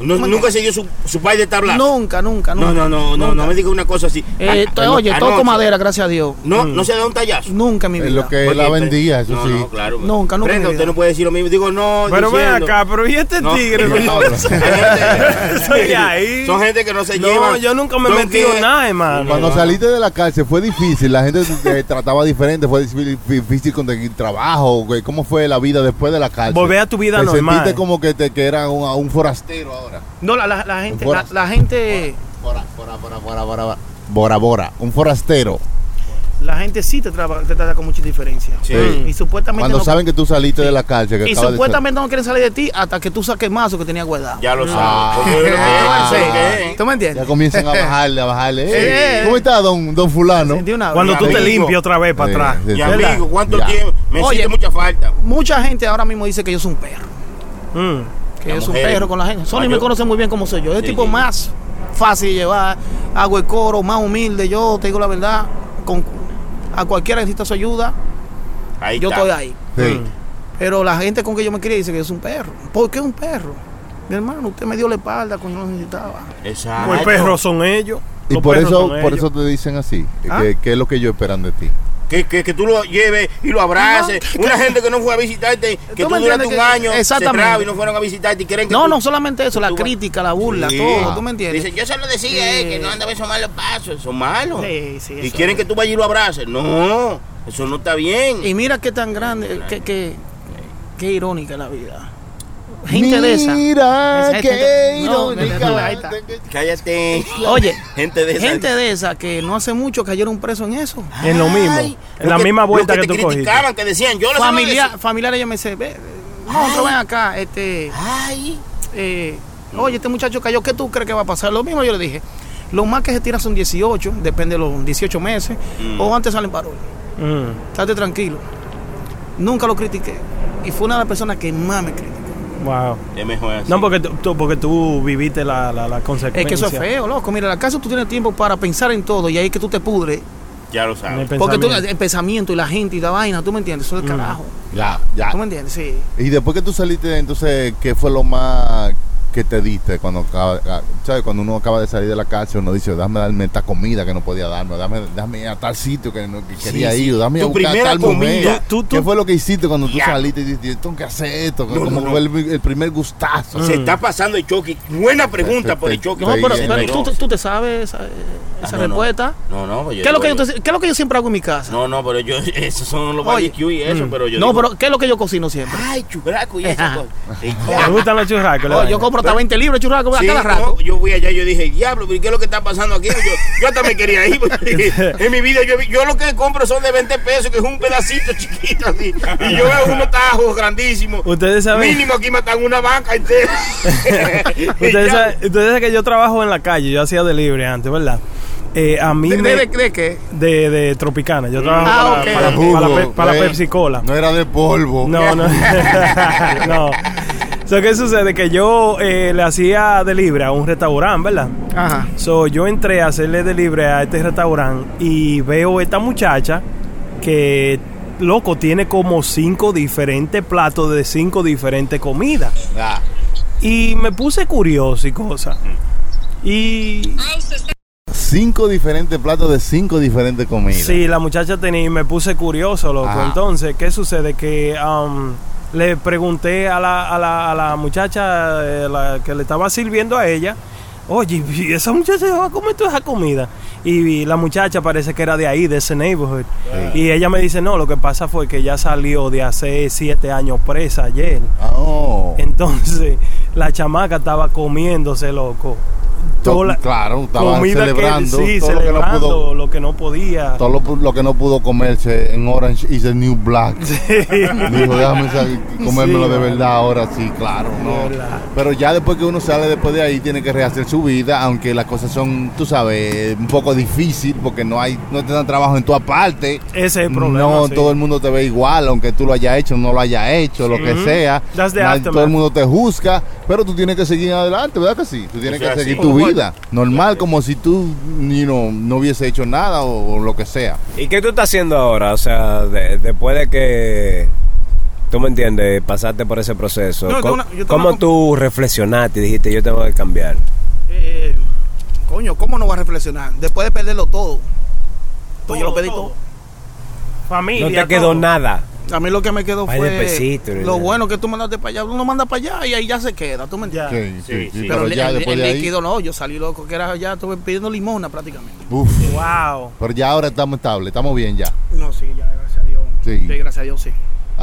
No- nunca se dio su, su país de tabla. Nunca, nunca, nunca. No, no, no, no, nunca. no me diga una cosa así. Eh, Ah, ano- oye, toco anoche. madera, gracias a Dios. No, no se da un tallazo. Nunca en mi Es vida. lo que la vendía, eso no, sí. No, claro. Nunca, nunca usted no puede decir lo mismo. Digo, no. Pero ven diciendo- acá, pero ¿y este No, tigre? no, No, no, son gente- Soy ahí. Son gente que no se No, llevan. yo nunca me he metido que- nada, hermano. Cuando saliste de la cárcel fue difícil, la gente te trataba diferente, fue difícil, conseguir trabajo, güey. ¿cómo fue la vida después de la cárcel? Volver a tu vida ¿Te normal. sentiste como que, te, que era un, un forastero ahora? No, la, la, la gente, la, la gente, Bora, bora, bora, bora, bora, bora. Bora, bora, un forastero. La gente sí te trata, te trata con mucha diferencia. Sí. Y supuestamente Cuando no, saben que tú saliste de la cárcel, que y de supuestamente no quieren salir de ti hasta que tú saques mazo que tenía guardado. Ya lo Ah. Sí. es lo que es. ¿Tú me Ya entiendes? comienzan a bajarle, a bajarle. ¿Cómo está, don, don fulano? Una. Cuando tú te limpias otra vez para Sí, atrás. sí, Y amigo, ¿cuánto Ya. tiempo? Me Oye. mucha falta. Mucha gente ahora mismo dice que yo soy un perro. Mm. Que La yo soy un perro con la gente. Sony Ah, me conoce muy bien como soy yo. Es el tipo más fácil de llevar. Hago el coro, más humilde. Yo te digo la verdad. Con, a cualquiera que necesita su ayuda, Ahí yo está. estoy ahí. Sí. Pero la gente con que yo me quería dice que yo soy un perro. ¿Por qué un perro? Mi hermano, usted me dio la espalda cuando yo lo necesitaba. Exacto. Los perros son ellos. Y por eso, por ellos. eso te dicen así. ¿Ah? Que, que es lo que ellos esperan de ti. Que, que, que tú lo lleves y lo abraces. No, Una gente que no fue a visitarte, que Tú tú durante un año Exactamente. y no fueron a visitarte y creen que No, tú- no solamente eso, la tú crítica, la burla, Sí. todo. ¿Tú me entiendes? Dicen, yo se lo decía, eh, que no andaba esos malos pasos. Son malos. Sí, sí, y quieren es. que tú vayas y lo abraces. No, eso no está bien. Y mira qué tan grande, qué, qué, qué irónica la vida. Gente de esa. Mira, Esa qué no, irónica. Cállate. Oye, Gente de esa. gente de esa que no hace mucho cayeron presos en eso. En lo mismo. Ay, en la misma vuelta que, te tú cogiste. criticaban, que decían, yo Familia, familiares ya me dice, ve, nosotros ven acá, este, Ay, eh, oye, este muchacho cayó, ¿qué tú crees que va a pasar? Lo mismo yo le dije. Lo más que se tira son 18, depende de los 18 meses, Mm. o antes salen parol. Mm. Estate tranquilo. Nunca lo critiqué. Y fue una de las personas que más me criticó. Wow. es mejor así. No, porque tú, porque tú viviste la, la, la consecuencia. Es que eso es feo, loco. Mira, casa tú tienes tiempo para pensar en todo y ahí es que tú te pudres. Ya lo el sabes. Porque tú, el pensamiento y la gente y la vaina, ¿tú me entiendes? Eso es Mm. carajo. Ya, ya. ¿Tú me entiendes? Sí. Y después que tú saliste, entonces, ¿qué fue lo más que te diste cuando acaba, ah, ¿sabes? Cuando uno acaba de salir de la cárcel, uno dice, dame darme esta comida que no podía darme, dame, dame ir a tal sitio que, no, que quería sí. ir, o dame a Tu buscar primera tal comida. Tú- tú- ¿Qué fue lo que hiciste cuando tú Ya. saliste y dijiste, tengo que hacer esto? No, como no, fue el, el primer gustazo. Se está pasando el choque. Buena pregunta por el choque. No, Sí, pero, sí, pero sí. tú, tú te sabes esa, esa Ah, respuesta. No, no, pues ¿Qué, es lo que yo, digo, te- ¿Qué es lo que yo siempre hago en mi casa? No, no, pero yo, esos son los barbecue y eso, pero yo no, digo, pero ¿qué es lo que yo cocino siempre? Ay, churraco y eso. pues. Y ¿Te ya. gustan los Oh, yo compro hasta 20 libros de churrasco a Sí, cada no, rato. yo fui allá y yo dije, diablo, pero ¿qué es lo que está pasando aquí? Yo, yo hasta me quería ir. porque en mi vida, yo, yo lo que compro son de 20 pesos, que es un pedacito chiquito así. Y yo veo unos tajos grandísimos. Ustedes saben, Mínimo aquí matan una vaca ustedes, saben, ustedes saben que yo trabajo en la calle, yo hacía delivery antes, ¿verdad? Eh, a mí ¿De, me- de, de- de qué? de, de Tropicana, yo trabajo Ah, para, ok. para, Jugo, para para eh, Pepsi Cola. No era de polvo. No, no. no. So, ¿Qué sucede? Que yo eh, le hacía delivery a un restaurante, ¿verdad? Ajá. So, yo entré a hacerle delivery a este restaurante y veo esta muchacha que loco, tiene como cinco diferentes platos de cinco diferentes comidas. Ah, Y me puse curioso y cosas. Y cinco diferentes platos de cinco diferentes comidas. sí, la muchacha tenía y me puse curioso, loco. Entonces, ¿qué sucede? Que um, le pregunté a la, a la, a la muchacha eh, la que le estaba sirviendo a ella, oye, ¿y esa muchacha va a comer toda esa comida? Y, la muchacha parece que era de ahí, de ese neighborhood. Y ella me dice, no, lo que pasa fue que ella salió de hace siete años presa ayer. Oh. Entonces, la chamaca estaba comiéndose, loco. To- Toda la- claro, estaba comida que- celebrando sí, todo lo que no celebrando pudo- lo que no podía. Todo lo, lo que no pudo comerse en Orange is the New Black. Dijo, déjame comérmelo Sí, de verdad ahora sí, claro. No. Pero ya después que uno sale después de ahí, tiene que rehacer su vida, aunque las cosas son, tú sabes, un poco difícil porque no hay no te dan trabajo en tu parte. Ese es el problema. No sí. todo el mundo te ve igual, aunque tú lo hayas hecho, no lo hayas hecho, lo que sea. Nadie- todo el mundo te juzga, pero tú tienes que seguir adelante, ¿verdad que sí? Tú tienes O sea, que seguir sí. tu vida normal, como si tú you know, no hubiese hecho nada o, o lo que sea. ¿Y qué tú estás haciendo ahora? O sea, de- después de que, tú me entiendes, pasaste por ese proceso, No, ¿cómo, una- cómo una- tú reflexionaste y dijiste, yo tengo que cambiar? Eh, coño, ¿cómo no va a reflexionar? Después de perderlo todo. Pues yo lo perdí todo. Familia. No te quedó todo. nada. A mí lo que me quedó fue pesito, lo bueno que tú mandaste para allá. Uno manda para allá y ahí ya se queda, ¿tú me entiendes? Sí, sí, Sí, sí, sí. pero el- ya el, después el de ahí. líquido no, yo salí loco, que era ya, estuve pidiendo limona prácticamente. Uf, Wow. pero ya ahora estamos estables, estamos bien ya. No, sí, ya, gracias a Dios. Sí. gracias a Dios, sí.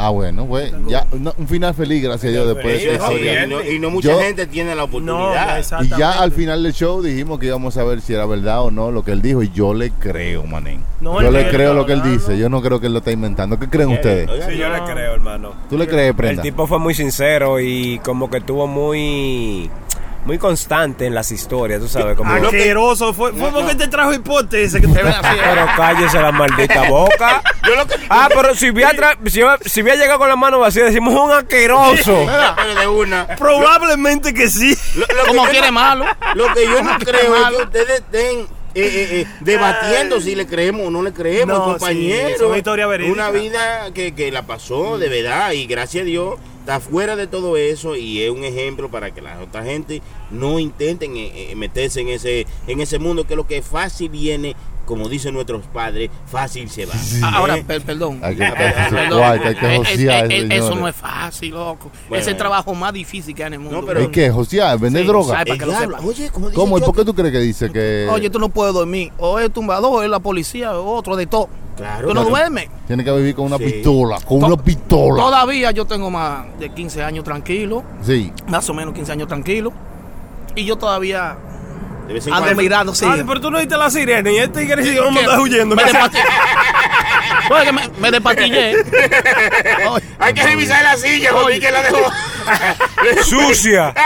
Ah, bueno, pues ya no, un final feliz, gracias a Dios, después de historia. y, no, y no mucha Yo- gente tiene la No, oportunidad. Y ya al final del show dijimos que íbamos a ver si era verdad o no lo que él dijo y yo le creo, manín. No, yo él le creo lo que él dice, yo no creo que él lo está inventando. ¿Qué creen ustedes? Sí, yo no. le creo, hermano. ¿Tú le crees, El Prenda? tipo fue muy sincero y como que tuvo muy muy constante en las historias, tú sabes, como... Asqueroso. Fue, fue porque te trajo hipote ese que te Pero cállese la maldita boca. Yo lo que Ah, pero si hubiera, tra- si si hubiera llegado con la mano vacía, decimos un asqueroso. pero de una. Probablemente que sí. Lo, lo Como que yo quiere no- malo. Lo que yo no creo es malo. que ustedes estén eh, eh, eh, debatiendo si le creemos o no le creemos, No, compañero. sí, es una historia verídica. Una vida que, que la pasó de verdad y gracias a Dios está fuera de todo eso y es un ejemplo para que la otra gente no intenten eh, eh, meterse en ese en ese mundo que lo que fácil viene, como dicen nuestros padres, fácil se va. Ah, Ahora, ¿Eh? per- perdón. Hay que hay que Eh, eh, josear, eh, Eso no es fácil, loco. Bueno, es el bueno. trabajo más difícil que hay en el mundo. No, pero- ¿Y qué, José? ¿Vender Sí, droga? sabe. para El que lo diablo. sepa. Oye, como dice ¿Cómo? ¿Y por qué tú crees que dice que Oye, tú no puedes dormir. O es tumbador, o es la policía, o otro de todo. Claro, tú no claro. duermes. tiene que vivir con una Sí. pistola? Con To- una pistola. Todavía yo tengo más de 15 años tranquilo. Sí. Más o menos 15 años tranquilo. Y yo todavía de vez en cuando- mirando, sí. Ah, pero tú no viste la sirena y este tigre ¿Qué? está huyendo. Me despatillé. Me, me despatillé. Hay que revisar la silla, José, que la dejó. Sucia.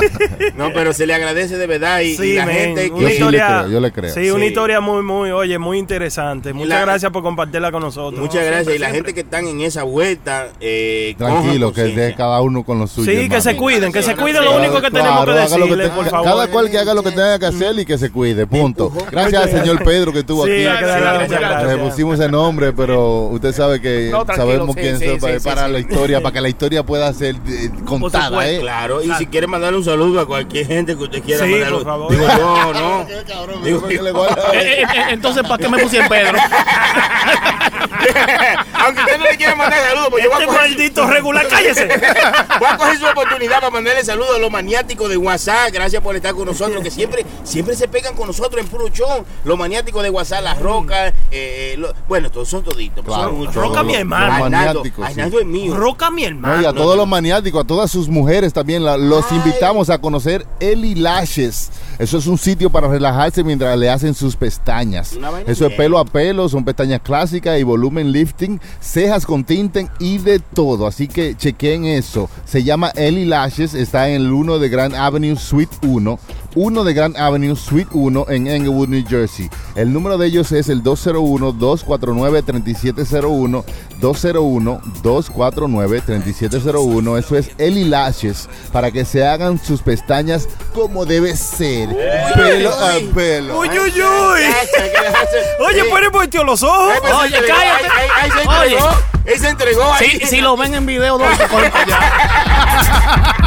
No, pero se le agradece de verdad y, la gente una Yo que... sí le creo, yo le creo. Sí, una Sí. historia muy, muy, oye, muy interesante. Muchas la- gracias por compartirla con nosotros. Muchas No, gracias. siempre, y la siempre. gente que están en esa vuelta, eh, Tranquilo, que de cada uno con lo suyo. Sí, que se cuiden, que se cuiden lo único que tenemos que decirle, te- por favor. Cada cual que haga lo que tenga que hacer y que se cuide, punto. Gracias al señor Pedro que estuvo Sí, aquí. Le pusimos el nombre, pero usted sabe que No, sabemos quién sí, es sí, para, sí, para sí. la historia, para que la historia pueda ser eh, contada, supuesto, ¿eh? Claro, y si quiere mandarle un saludo a cualquier gente que usted quiera Sí, mandarle- por favor. Digo yo, no. Digo Que yo. le Eh, eh, eh, entonces, ¿para qué me puse en Pedro? Aunque usted no le quiera mandar saludos, pues yo voy a Este coger maldito regular, cállese. Voy a coger su oportunidad para mandarle saludos a los maniáticos de WhatsApp. Gracias por estar con nosotros, que siempre, siempre se pegan con nosotros en puro show. Los maniáticos de WhatsApp, las rocas, eh, lo- bueno, todos son toditos. pues Claro, son muchos. Roca, mi hermano. Arnaldo, sí. Es mío. Roca mi No, hermano. y a todos los maniáticos, a todas sus mujeres también, la- los invitamos a conocer Eli Lashes. Eso es un sitio para relajarse mientras le hacen sus pestañas. Eso es pelo a pelo, son pestañas clásicas y volumen lifting, cejas con tinten y de todo. Así que chequen eso. Se llama Eli Lashes, está en el 1 de Grand Avenue Suite 1. 1 de Grand Avenue, Suite 1 en Englewood, New Jersey. El número de ellos es el 201-249-3701. 201-249-3701. Eso es Eli Lashes para que se hagan sus pestañas como debe ser. Pelo a pelo. Uy, uy, uy. Oye, pone volteó los ojos. Oye, cállate. Ahí se Oye. entregó. Él se entregó. ahí. Si, lo ven en video, no se para allá.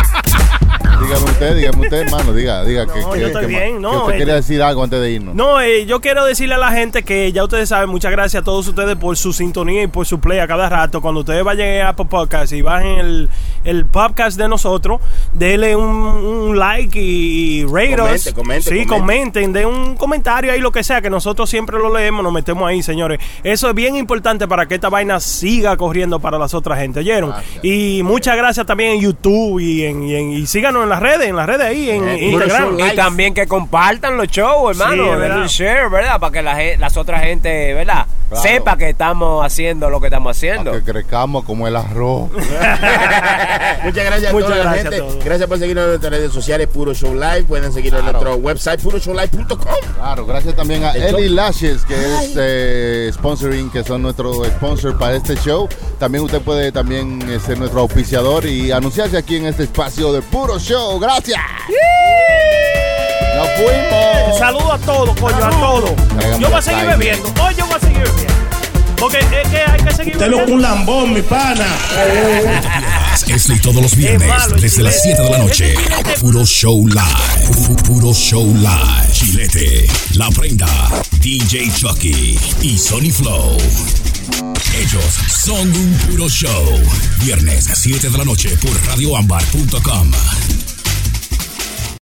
Dígame usted, dígame usted, hermano. Diga, diga No, que, yo que- estoy que- bien, que no, usted eh, quería decir algo antes de irnos. No, eh, yo quiero decirle a la gente que ya ustedes saben, muchas gracias a todos ustedes por su sintonía y por su play a cada rato. Cuando ustedes vayan a Apple Podcast y bajen el, el podcast de nosotros, denle un, un like y, y rate Comente, us. comente, Sí, comente. comenten, den un comentario ahí, lo que sea, que nosotros siempre lo leemos, nos metemos ahí, señores. Eso es bien importante para que esta vaina siga corriendo para las otras gente, ¿oyeron? Y muchas gracias también en YouTube y, en, y, en- y síganos en las redes, en las redes ahí, en Eh, Instagram. Y también que compartan los shows, hermano. Sí, es denle verdad. un share, ¿verdad? Para que la, gen- las otras gente, ¿verdad? Claro. Sepa que estamos haciendo lo que estamos haciendo. Para que crezcamos como el arroz. Muchas gracias a Muchas toda la gracias a gente. todos. Gracias por seguirnos en nuestras redes sociales, Puro Show Live. Pueden seguirnos en nuestro website, puroshowlive.com. Claro, gracias también a El Eli. Lashes, que es eh, sponsoring, que son nuestro sponsor para este show. También usted puede también eh, ser nuestro auspiciador y anunciarse aquí en este espacio de Puro Show. Gracias. Nos fuimos. Saludo a todos, coño, a todos. Tráigame Yo voy a seguir bebiendo. Hoy yo voy a seguir bebiendo. Porque es que hay que seguir bebiendo. lambón, mi pana. Este y todos los viernes, malo, desde las chilete. 7 de la noche. Puro Show Live. Pu- Puro Show Live. Chilete, La Prenda, DJ Chucky y Sony Flow. Ellos son un puro show. Viernes, 7 de la noche por radioambar.com.